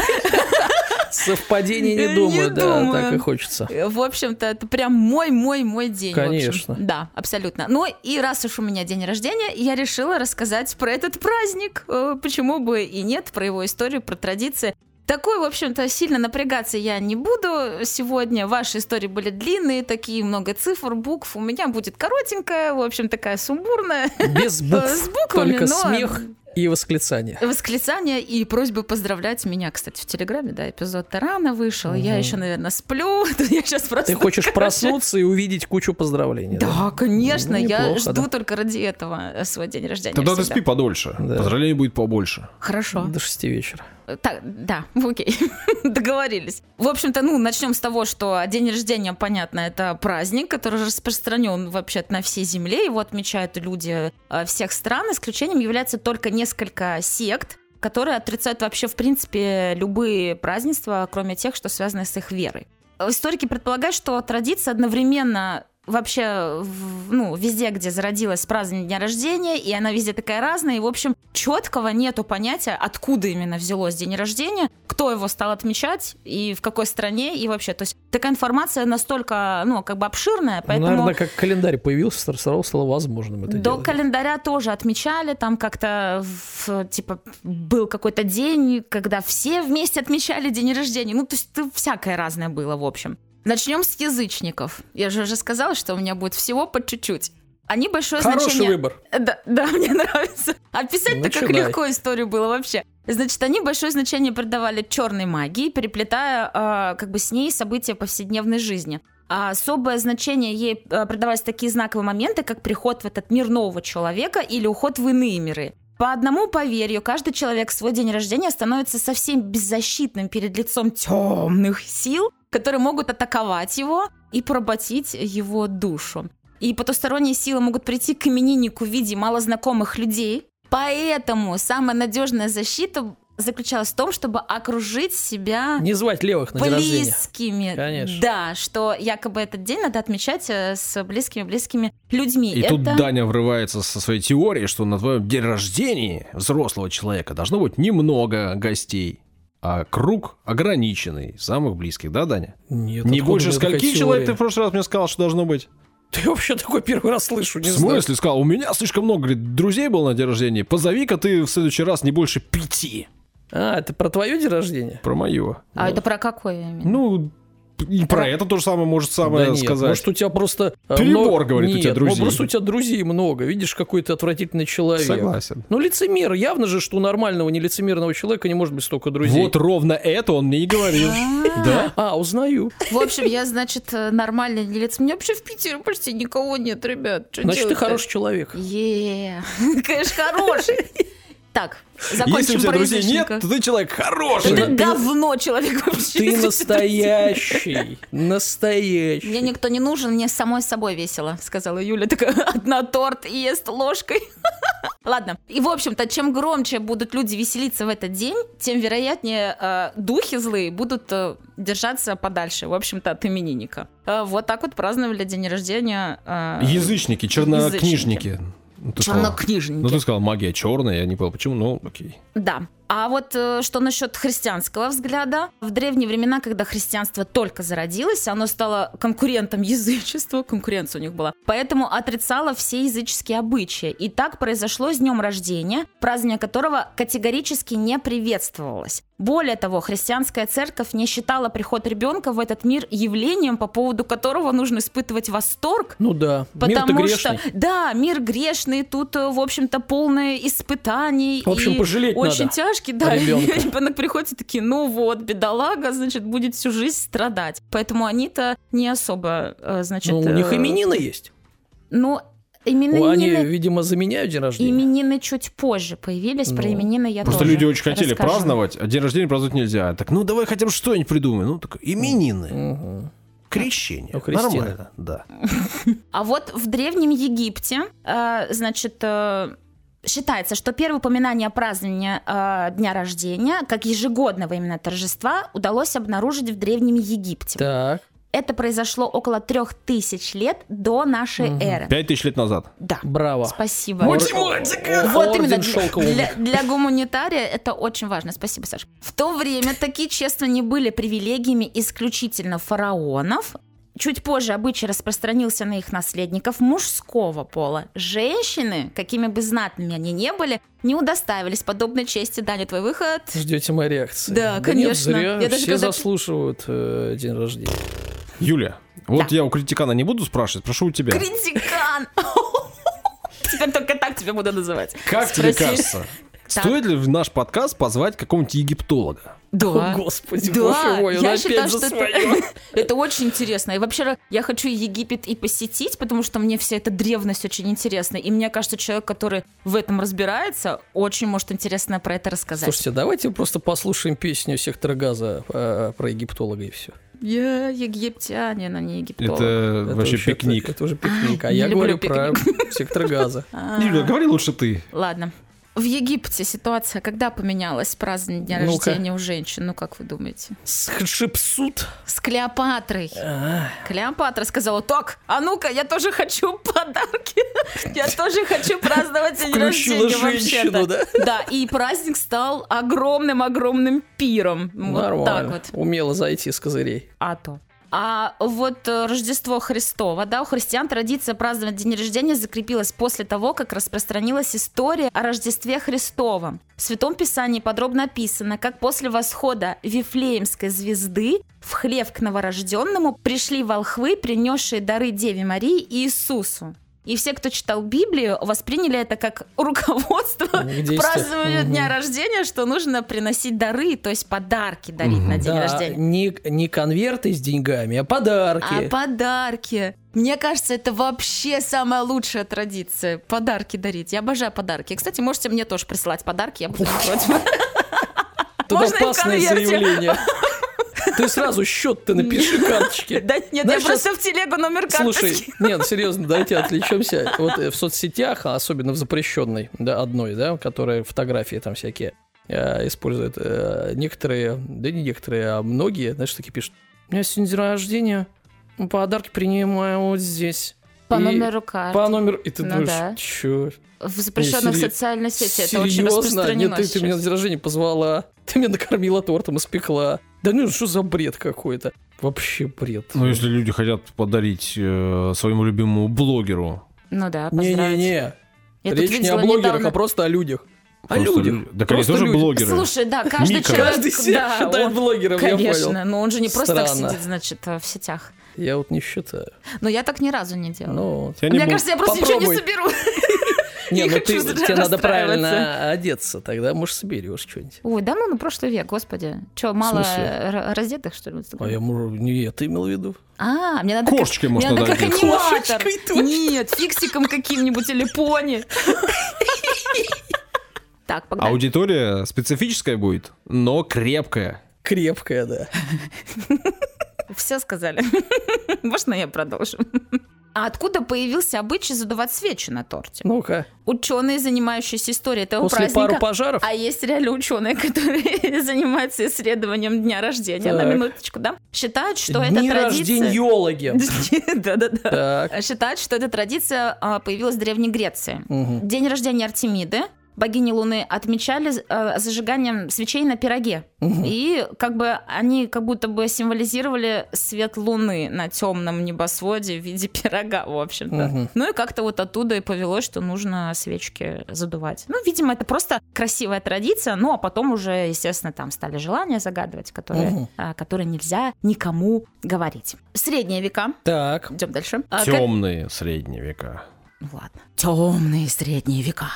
Совпадений не Не думаю, да, думаю. так и хочется. В общем-то, это прям мой-мой-мой день. Конечно. Да, абсолютно. Ну и раз уж у меня день рождения, я решила рассказать про этот праздник. Э, Почему бы и нет, про его историю, про традиции. Такой, в общем-то, сильно напрягаться я не буду сегодня. Ваши истории были длинные, такие, много цифр, букв. У меня будет коротенькая, в общем, такая сумбурная. Без С букв, буквами, только но- смех и восклицание. Восклицания и просьбы поздравлять меня, кстати, в Телеграме, да, эпизод-то рано вышел. Я еще, наверное, сплю. [laughs] Я сейчас просто... Ты хочешь короче, проснуться и увидеть кучу поздравлений. Да, конечно, Ну, я неплохо, жду да. только ради этого э, свой день рождения. Тогда ты всегда. спи подольше. Да. Поздравлений будет побольше. Хорошо. До шести вечера. Так, да, [laughs] окей, договорились. В общем-то, ну, начнем с того, что день рождения, понятно, это праздник, который распространен вообще на всей земле. Его отмечают люди э, всех стран. Исключением является только несколько сект, которые отрицают вообще, в принципе, любые празднества, кроме тех, что связаны с их верой. Историки предполагают, что традиция одновременно вообще, ну, везде, где зародилась празднование дня рождения, и она везде такая разная, и, в общем, четкого нету понятия, откуда именно взялось день рождения, кто его стал отмечать, и в какой стране, и вообще, то есть такая информация настолько, ну, как бы обширная, поэтому... Наверное, как календарь появился, сразу стало возможным это До делать. календаря тоже отмечали, там как-то, типа, был какой-то день, когда все вместе отмечали день рождения. Ну, то есть это всякое разное было, в общем. Начнем с язычников. Я же уже сказала, что у меня будет всего по чуть-чуть. Они большое Хороший значение... выбор. Да, да, [laughs] мне нравится. Описать-то как Начинай. легко историю было вообще. Значит, они большое значение придавали черной магии, переплетая э, как бы с ней события повседневной жизни. А особое значение ей э, придавались такие знаковые моменты, как приход в этот мир нового человека или уход в иные миры. По одному поверью, каждый человек в свой день рождения становится совсем беззащитным перед лицом темных сил, которые могут атаковать его и поработить его душу. И потусторонние силы могут прийти к имениннику в виде малознакомых людей. Поэтому самая надежная защита заключалась в том, чтобы окружить себя Не звать левых на день рождения. близкими. Конечно. Да, что якобы этот день надо отмечать э, с близкими-близкими людьми. И Это... тут Даня врывается со своей теорией, что на твоем день рождения взрослого человека должно быть немного гостей, а круг ограниченный, самых близких, да, Даня? Нет, Не больше скольки человек ты в прошлый раз мне сказал, что должно быть? Ты вообще такой первый раз слышу, не в знаю. смысле? Сказал, у меня слишком много говорит, друзей было на день рождения. Позови-ка ты в следующий раз не больше пяти. А, это про твое день рождения? Про мое. А это про какое именно? Ну, и про это то же самое может самое Да нет, сказать. может, у тебя просто... э, Перебор, много- говорит, у Нет, тебя друзей. Просто у тебя друзей много. Видишь, какой ты отвратительный человек. Согласен. Ну, лицемер. Явно же, что у нормального, нелицемерного человека не может быть столько друзей. Вот ровно это он мне и говорил. Да? А, узнаю. В общем, я, значит, э, нормальный лиц. Мне вообще в Питере почти никого нет, ребят. Значит, ты хороший человек. Е, конечно, хороший. Так, закончим Если у тебя друзей нет, то ты человек хороший. Это Ты- говно человек вообще. Ты настоящий. Настоящий. Мне никто не нужен, мне самой собой весело, сказала Юля. Такая, одна торт ест ложкой. [laughs] Ладно. И, в общем-то, чем громче будут люди веселиться в этот день, тем вероятнее э, духи злые будут э, держаться подальше, в общем-то, от именинника. Э, вот так вот праздновали день рождения. э, Язычники, чернокнижники. Сказала- Чернокнижники. Ну, ты сказал, магия черная, я не понял, почему, ну, окей. Да. А вот э, что насчет христианского взгляда? В древние времена, когда христианство только зародилось, оно стало конкурентом язычества, конкуренция у них была, поэтому отрицало все языческие обычаи. И так произошло с днем рождения, празднование которого категорически не приветствовалось. Более того, христианская церковь не считала приход ребенка в этот мир явлением, по поводу которого нужно испытывать восторг, Ну да, Потому грешный. что, да, мир грешный, тут, э, в общем-то, полное испытаний. В общем, и пожалеть Очень надо тяжкий, да. ребенка. Приходит и такие, ну вот, бедолага, значит, будет всю жизнь страдать. Поэтому они-то не особо, э, значит... Ну, у них э, именины есть. Ну, именины... Ну, Они, видимо, заменяют день рождения. Именины чуть позже появились, про Ну, именины я Просто тоже люди очень хотели расскажу. праздновать, а день рождения праздновать нельзя. Так, ну давай хотя бы что-нибудь придумаем. Ну, так, именины, крещение. У Кристины. Нормально, да. [laughs] А вот в Древнем Египте, э, значит, считается, что первое упоминание празднования э, дня рождения, как ежегодного именно торжества, удалось обнаружить в Древнем Египте. Так. Это произошло около трех тысяч лет до нашей эры. Пять тысяч лет назад. Да. Браво. Спасибо. Математика! Вот Орден именно для, шелкового. для- для гуманитария это очень важно. Спасибо, Саша. В то время такие чествования были привилегиями исключительно фараонов. Чуть позже обычай распространился на их наследников мужского пола. Женщины, какими бы знатными они не были, не удоставились подобной чести. Даня, твой выход. Ждете моей реакции. Да, нет, конечно. зря. Я даже Все когда- заслуживают э, день рождения. Юля, вот Да. я у критикана не буду спрашивать, прошу у тебя. Критикан! [laughs] Теперь только так тебя буду называть. Как тебе кажется, Так. стоит ли в наш подкаст позвать какого-нибудь египтолога? Да. О, господи, Да, боже мой, он я опять считаю, за что свое. это, [laughs] это очень интересно. И вообще я хочу Египет и посетить, потому что мне вся эта древность очень интересна. И мне кажется, человек, который в этом разбирается, очень может интересно про это рассказать. Слушайте, давайте просто послушаем песню сектора газа э, про египтолога и все. Я египтянин, а не египтолог. Это, вообще пикник. Это, это уже пикник. А [laughs] Не я говорю про сектор газа. А, Юля, говори лучше ты. Ладно. В Египте ситуация когда поменялась празднование дня Ну-ка. рождения у женщин? Ну, как вы думаете? С Хатшепсут. С Клеопатрой. А, Клеопатра сказала, так, а ну-ка, я тоже хочу подарки. [laughs] Я тоже хочу праздновать день рождения женщину, вообще-то. да? Да, и праздник стал огромным-огромным пиром. Вот так Нормально. вот. Умело зайти с козырей. А то. А вот э, Рождество Христово, да, у христиан традиция праздновать день рождения закрепилась после того, как распространилась история о Рождестве Христовом. В Святом Писании подробно описано, как после восхода Вифлеемской звезды в хлев к новорожденному пришли волхвы, принесшие дары Деве Марии и Иисусу. И все, кто читал Библию, восприняли это как [laughs] руководство К празднованию Мгм. дня рождения, что нужно приносить дары, то есть подарки дарить на день Да, рождения. не, не конверты с деньгами, а подарки. А подарки. Мне кажется, это вообще самая лучшая традиция. Подарки дарить. Я обожаю подарки. Кстати, можете мне тоже присылать подарки, я буду не против. Тут можно опасное заявление. Ты сразу счет ты напиши карточки. Да нет, Знаешь, я просто в телегу номер карты Слушай, нет, серьезно, давайте отвлечемся. Вот э, в соцсетях, а особенно в запрещенной, да, одной, да, которая фотографии там всякие э, используют, э, некоторые, да не некоторые, а многие, знаешь, такие пишут, у меня сегодня день рождения, подарки принимаю вот здесь. По И номеру карты. По номеру, и ты Ну думаешь, да. чё? В запрещенных Серьё- социальных сетях это очень распространено Нет, ты, ты меня на день рождения позвала, ты меня накормила тортом, испекла. Да ну, что за бред какой-то? Вообще бред. Ну, если люди хотят подарить э, своему любимому блогеру. Ну да, поздравить. Не-не-не, Я речь не о блогерах, недавно- а просто о людях. О просто людях. лю- Так они Просто тоже люди. блогеры. Слушай, да, каждый Микро. человек... Каждый себя да, считает он- блогером, я Конечно, понял. но он же не просто так Странно. сидит, значит, э, в сетях. Я вот не считаю. Но я так ни разу не делала. Ну, Я не Мне бу- кажется, я просто ничего не Попробуй. соберу. [laughs] не, не ну ты, тебе надо правильно одеться, тогда, может, соберешь что-нибудь. Ой, да ну, ну прошлый век, господи. Че, мало раздетых, что ли? А я, может, не это имел в виду. А, мне надо как- Кошечкой, мне может, надо как аниматор. Нет, фиксиком каким-нибудь или пони. Так, погнали. Аудитория специфическая будет, но крепкая. Крепкая, да. Все сказали. [laughs] Можно я продолжу? А откуда появился обычай задувать свечи на торте? Ну-ка, Ученые, занимающиеся историей этого после праздника, пару пожаров. А есть реально ученые, [laughs] которые занимаются исследованием дня рождения, на Так. минуточку, да? Считают, что Дни эта традиция... рожденьологи. [laughs] Да-да-да. Так. Считают, что эта традиция а, появилась в Древней Греции. День рождения Артемиды богини Луны отмечали э, зажиганием свечей на пироге. И как бы они как будто бы символизировали свет Луны на темном небосводе в виде пирога, в общем-то. Мгм. Ну и как-то вот оттуда и повелось, что нужно свечки задувать. Ну, видимо, это просто красивая традиция, ну а потом уже, естественно, там стали желания загадывать, которые, Мгм. а, которые нельзя никому говорить. Средние века. Так. Идем дальше. А, как- Темные средние века. Ну ладно. Темные средние века.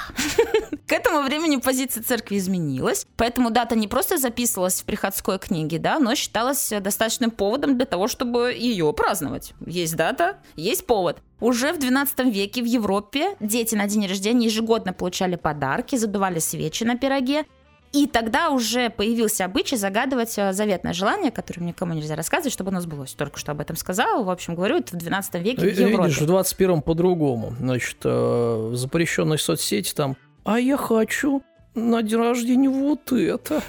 [laughs] К этому времени позиция церкви изменилась, поэтому дата не просто записывалась в приходской книге, да, но считалась достаточным поводом для того, чтобы ее праздновать. Есть дата, есть повод. Уже в 12 веке в Европе дети на день рождения ежегодно получали подарки, задували свечи на пироге, и тогда уже появился обычай загадывать э, заветное желание, которое никому нельзя рассказывать, чтобы оно сбылось. Только что об этом сказала. В общем, говорю, это в 12 веке в Ви- Европе. Видишь, в 21-м по-другому. Значит, э, в запрещенной соцсети там «А я хочу на день рождения вот это».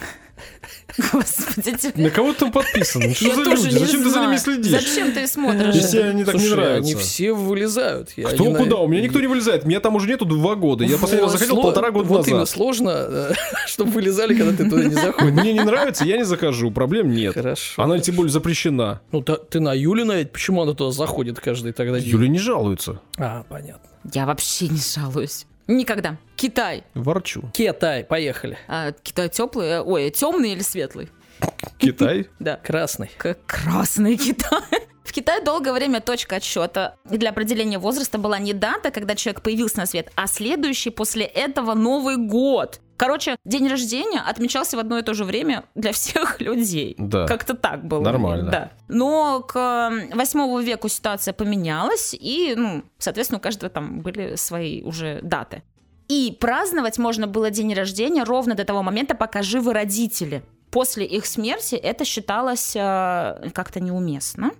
Господи, тебе- На кого ты там подписан? Что Я за тоже люди? Зачем ты за ними следишь? Зачем ты смотришь? Если они так не нравятся. они все вылезают. Я Кто не куда? У меня никто не вылезает. Меня там уже нету два года. Я последний раз заходил сло- полтора года Вот именно, назад. сложно, [laughs] чтобы вылезали, когда ты туда не заходишь. Мне не нравится, я не захожу. Проблем нет. Хорошо. Она тем более запрещена. Ну, та- ты на Юлина, ведь почему она туда заходит каждый тогда день? Юля не жалуется. А, понятно. Я вообще не жалуюсь. Никогда. Китай. Ворчу. Китай, поехали. А, Китай теплый, э, ой, темный или светлый? Китай? [laughs] Да. Красный. Как красный Китай. [laughs] В Китае долгое время точка отсчета для определения возраста была не дата, когда человек появился на свет, а следующий после этого Новый год. Короче, день рождения отмечался в одно и то же время для всех [laughs] людей. Да. Как-то так было. Нормально. Да. Но к восьмому веку ситуация поменялась, и, ну, соответственно, у каждого там были свои уже даты. И праздновать можно было день рождения ровно до того момента, пока живы родители. После их смерти это считалось э, как-то неуместно.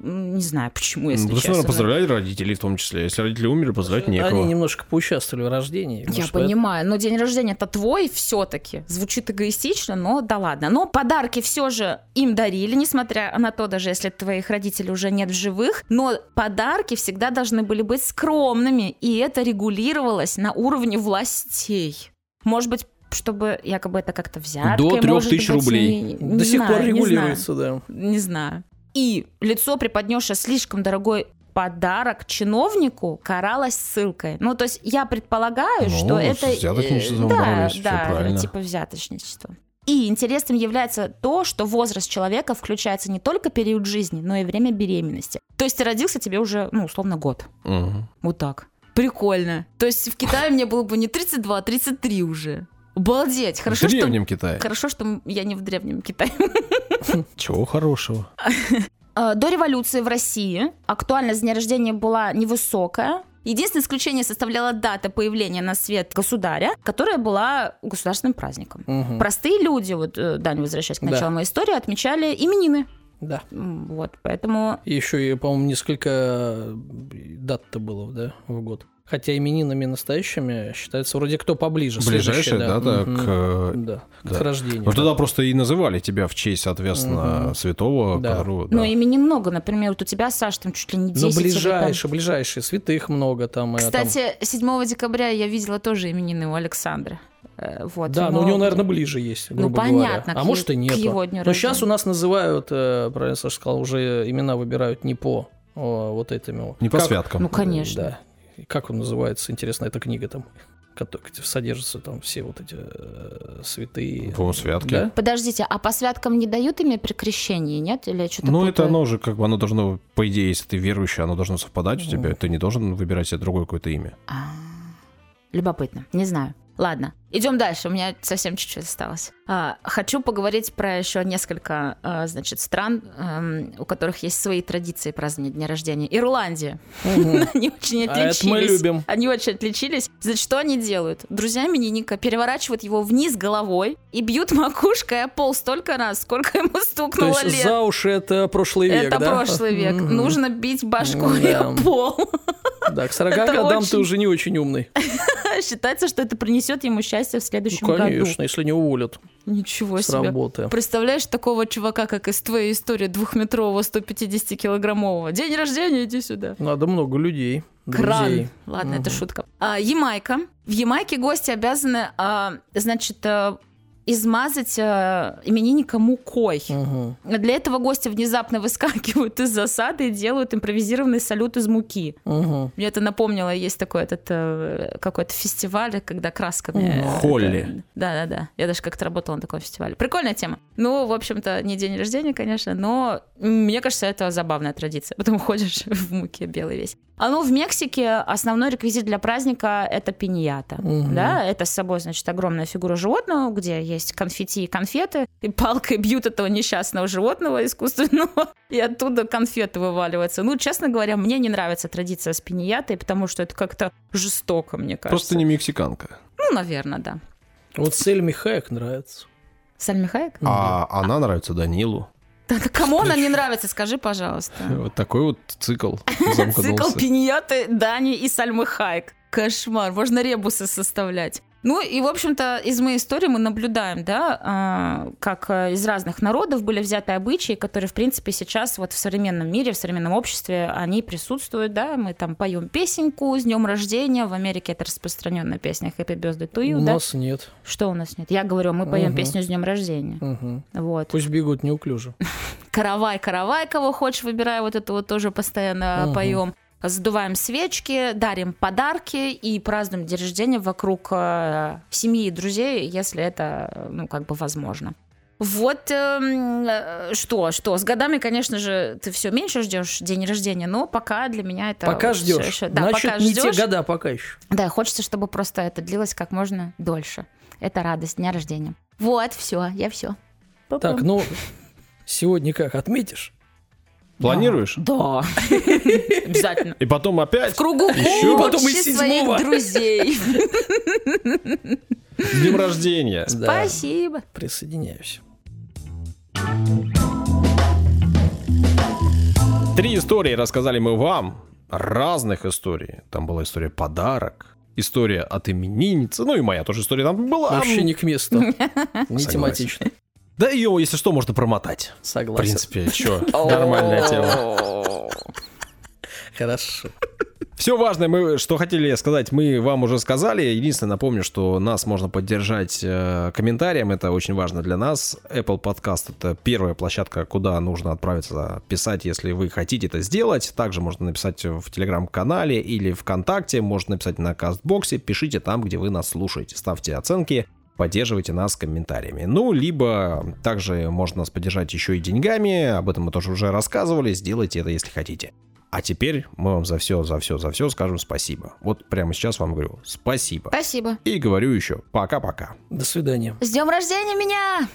Не знаю, почему, если Ну, что надо честно. поздравлять родителей в том числе. Если родители умерли, поздравлять некого. Они немножко поучаствовали в рождении. Я может, понимаю, но день рождения это твой все-таки. Звучит эгоистично, но да ладно. Но подарки все же им дарили, несмотря на то, даже если твоих родителей уже нет в живых. Но подарки всегда должны были быть скромными, и это регулировалось на уровне властей. Может быть, чтобы якобы это как-то взяткой, До трех тысяч быть, рублей. не- не До сих знаю, пор не регулируется, да. знаю, Не знаю. И лицо, преподнесшее слишком дорогой подарок чиновнику каралось ссылкой. Ну, то есть я предполагаю, Ну, что это... э, взяточничеством да, да, типа взяточничество. И интересным является то, что возраст человека включается не только период жизни, но и время беременности. То есть ты родился тебе уже, ну, условно, год. Мгм. Вот так. Прикольно. То есть в Китае мне было бы не 32, а 33 уже. Обалдеть. Хорошо, в что... древнем Китае. Хорошо, что я не в древнем Китае. [laughs] Чего хорошего? Э, [laughs] До революции в России актуальность дня рождения была невысокая. Единственное исключение составляла дата появления на свет государя, которая была государственным праздником. Мгм. Простые люди, вот, э, Дань, возвращаясь к Да. началу моей истории, отмечали именины. Да. Вот, поэтому... Еще, по-моему, несколько дат-то было, да, в год. Хотя именинами настоящими считается вроде кто поближе. Следующий, да. дата Мгм. к... э, Да, к да. рождению. Ну, да. тогда просто и называли тебя в честь, соответственно, Мгм. святого, Да. которого... Ну, да. именин много. Например, вот у тебя, Саш, там чуть ли не 10 Ну, или там- ближайшие, ближайшие, святых много там. э, там- Кстати, 7 декабря я видела тоже именины у Александра. Э, Вот, Да, но у него, наверное, ближе есть, Ну, грубо понятно, говоря. А к может и нет. его дню Но сейчас рождения. у нас называют, правильно Саша сказал, уже имена выбирают не по вот этому. Не по Как- святкам. Ну, конечно. Да. Как он называется, интересно, эта книга там, содержатся там все вот эти э, святые. По-моему, святки. Да? Подождите, а по святкам не дают имя при крещении, нет? Или что-то Ну, это путаю? оно же, как бы, оно должно, по идее, если ты верующий, оно должно совпадать у тебя. Ты не должен выбирать себе другое какое-то имя. А, Любопытно, не знаю. Ладно, идем дальше, у меня совсем чуть-чуть осталось. А, хочу поговорить про еще несколько, а, значит, стран, ам, у которых есть свои традиции празднования дня рождения. Ирландия. Мгм. [laughs] Они очень А это мы отличились. любим. Они очень отличились. Значит, что они делают? Друзья именинника переворачивают его вниз головой и бьют макушкой о пол столько раз, сколько [laughs] ему То стукнуло есть лет. за уши это прошлый век, Это да? прошлый век. Нужно бить башкой о пол. [laughs] Да, к 40 Это годам очень- ты уже не очень умный. [laughs] Считается, что это принесет ему счастье в следующем Ну, году. конечно, если не уволят Ничего с себе. работы. Представляешь такого чувака, как из твоей истории, двухметрового, 150-килограммового? День рождения, иди сюда. Надо много людей. Друзей. Кран. Ладно, это Мгм. шутка. А, Ямайка. В Ямайке гости обязаны, а, значит, а, измазать а, именинника мукой. Мгм. Для этого гости внезапно выскакивают из засады и делают импровизированный салют из муки. Мгм. Мне это напомнило, есть такой этот э, какой-то фестиваль, когда красками... Э, Холли. Да-да-да. Я даже как-то работала на таком фестивале. Прикольная тема. Ну, в общем-то, не день рождения, конечно, но мне кажется, это забавная традиция. [laughs] Потом ходишь [laughs] в муке белый весь. А ну, в Мексике основной реквизит для праздника — это пиньята. Мгм. Да, это с собой, значит, огромная фигура животного, где есть конфетти и конфеты, и палкой бьют этого несчастного животного искусственного, [laughs] и оттуда конфеты вываливаются. Ну, честно говоря, мне не нравится традиция с пиньятой, потому что это как-то жестоко, мне кажется. Просто не мексиканка. Ну, наверное, да. Вот Сельми Хайек нравится. Сальми Хайек? А она нравится Данилу. Да, да кому она не нравится, скажи, пожалуйста. [laughs] Вот такой вот цикл Цикл пиньяты, Дани и Сальмы Хайек. Кошмар, можно ребусы составлять. Ну и, в общем-то, из моей истории мы наблюдаем, да, а, как а, из разных народов были взяты обычаи, которые, в принципе, сейчас вот в современном мире, в современном обществе, они присутствуют, да, мы там поем песенку с днем рождения, в Америке это распространенная песня Happy Birthday to you, У да? нас нет. Что у нас нет? Я говорю, мы поем Мгм. песню с днем рождения. Мгм. Вот. Пусть бегут неуклюже. [laughs] Каравай, каравай, кого хочешь, выбирай, вот это вот тоже постоянно Мгм. поем. Задуваем свечки, дарим подарки и празднуем день рождения вокруг э, семьи и друзей, если это, ну, как бы возможно. Вот эм, э, что, что, с годами, конечно же, ты все меньше ждешь день рождения, но пока для меня это... Пока вот ждешь. ещё- да, Значит, пока не те ждёшь. года пока еще. Да, хочется, чтобы просто это длилось как можно дольше. Это радость дня рождения. Вот, все, я все. Так, ну, сегодня как, отметишь? Планируешь? Да, [laughs] обязательно. И потом опять В кругу Ещё? Потом и кучи седьмого. своих друзей. [laughs] с днем рождения. Спасибо. присоединяюсь. Три истории рассказали мы вам. Разных историй. Там была история подарок, история от именинницы, ну и моя тоже история там была. Вообще не к месту. [laughs] Не тематично. Да ее, если что, можно промотать. В Согласен. принципе, что, [laughs] нормальная тема. Хорошо. Все важное, мы, что хотели сказать, мы вам уже сказали. Единственное, напомню, что нас можно поддержать э, комментарием. Это очень важно для нас. Apple Podcast — это первая площадка, куда нужно отправиться писать, если вы хотите это сделать. Также можно написать в Телеграм-канале или ВКонтакте. Можно написать на Кастбоксе. Пишите там, где вы нас слушаете. Ставьте оценки. Поддерживайте нас комментариями. Ну, либо также можно нас поддержать еще и деньгами. Об этом мы тоже уже рассказывали. Сделайте это, если хотите. А теперь мы вам за все, за все, за все скажем спасибо. Вот прямо сейчас вам говорю спасибо. Спасибо. И говорю еще пока-пока. До свидания. С днем рождения меня!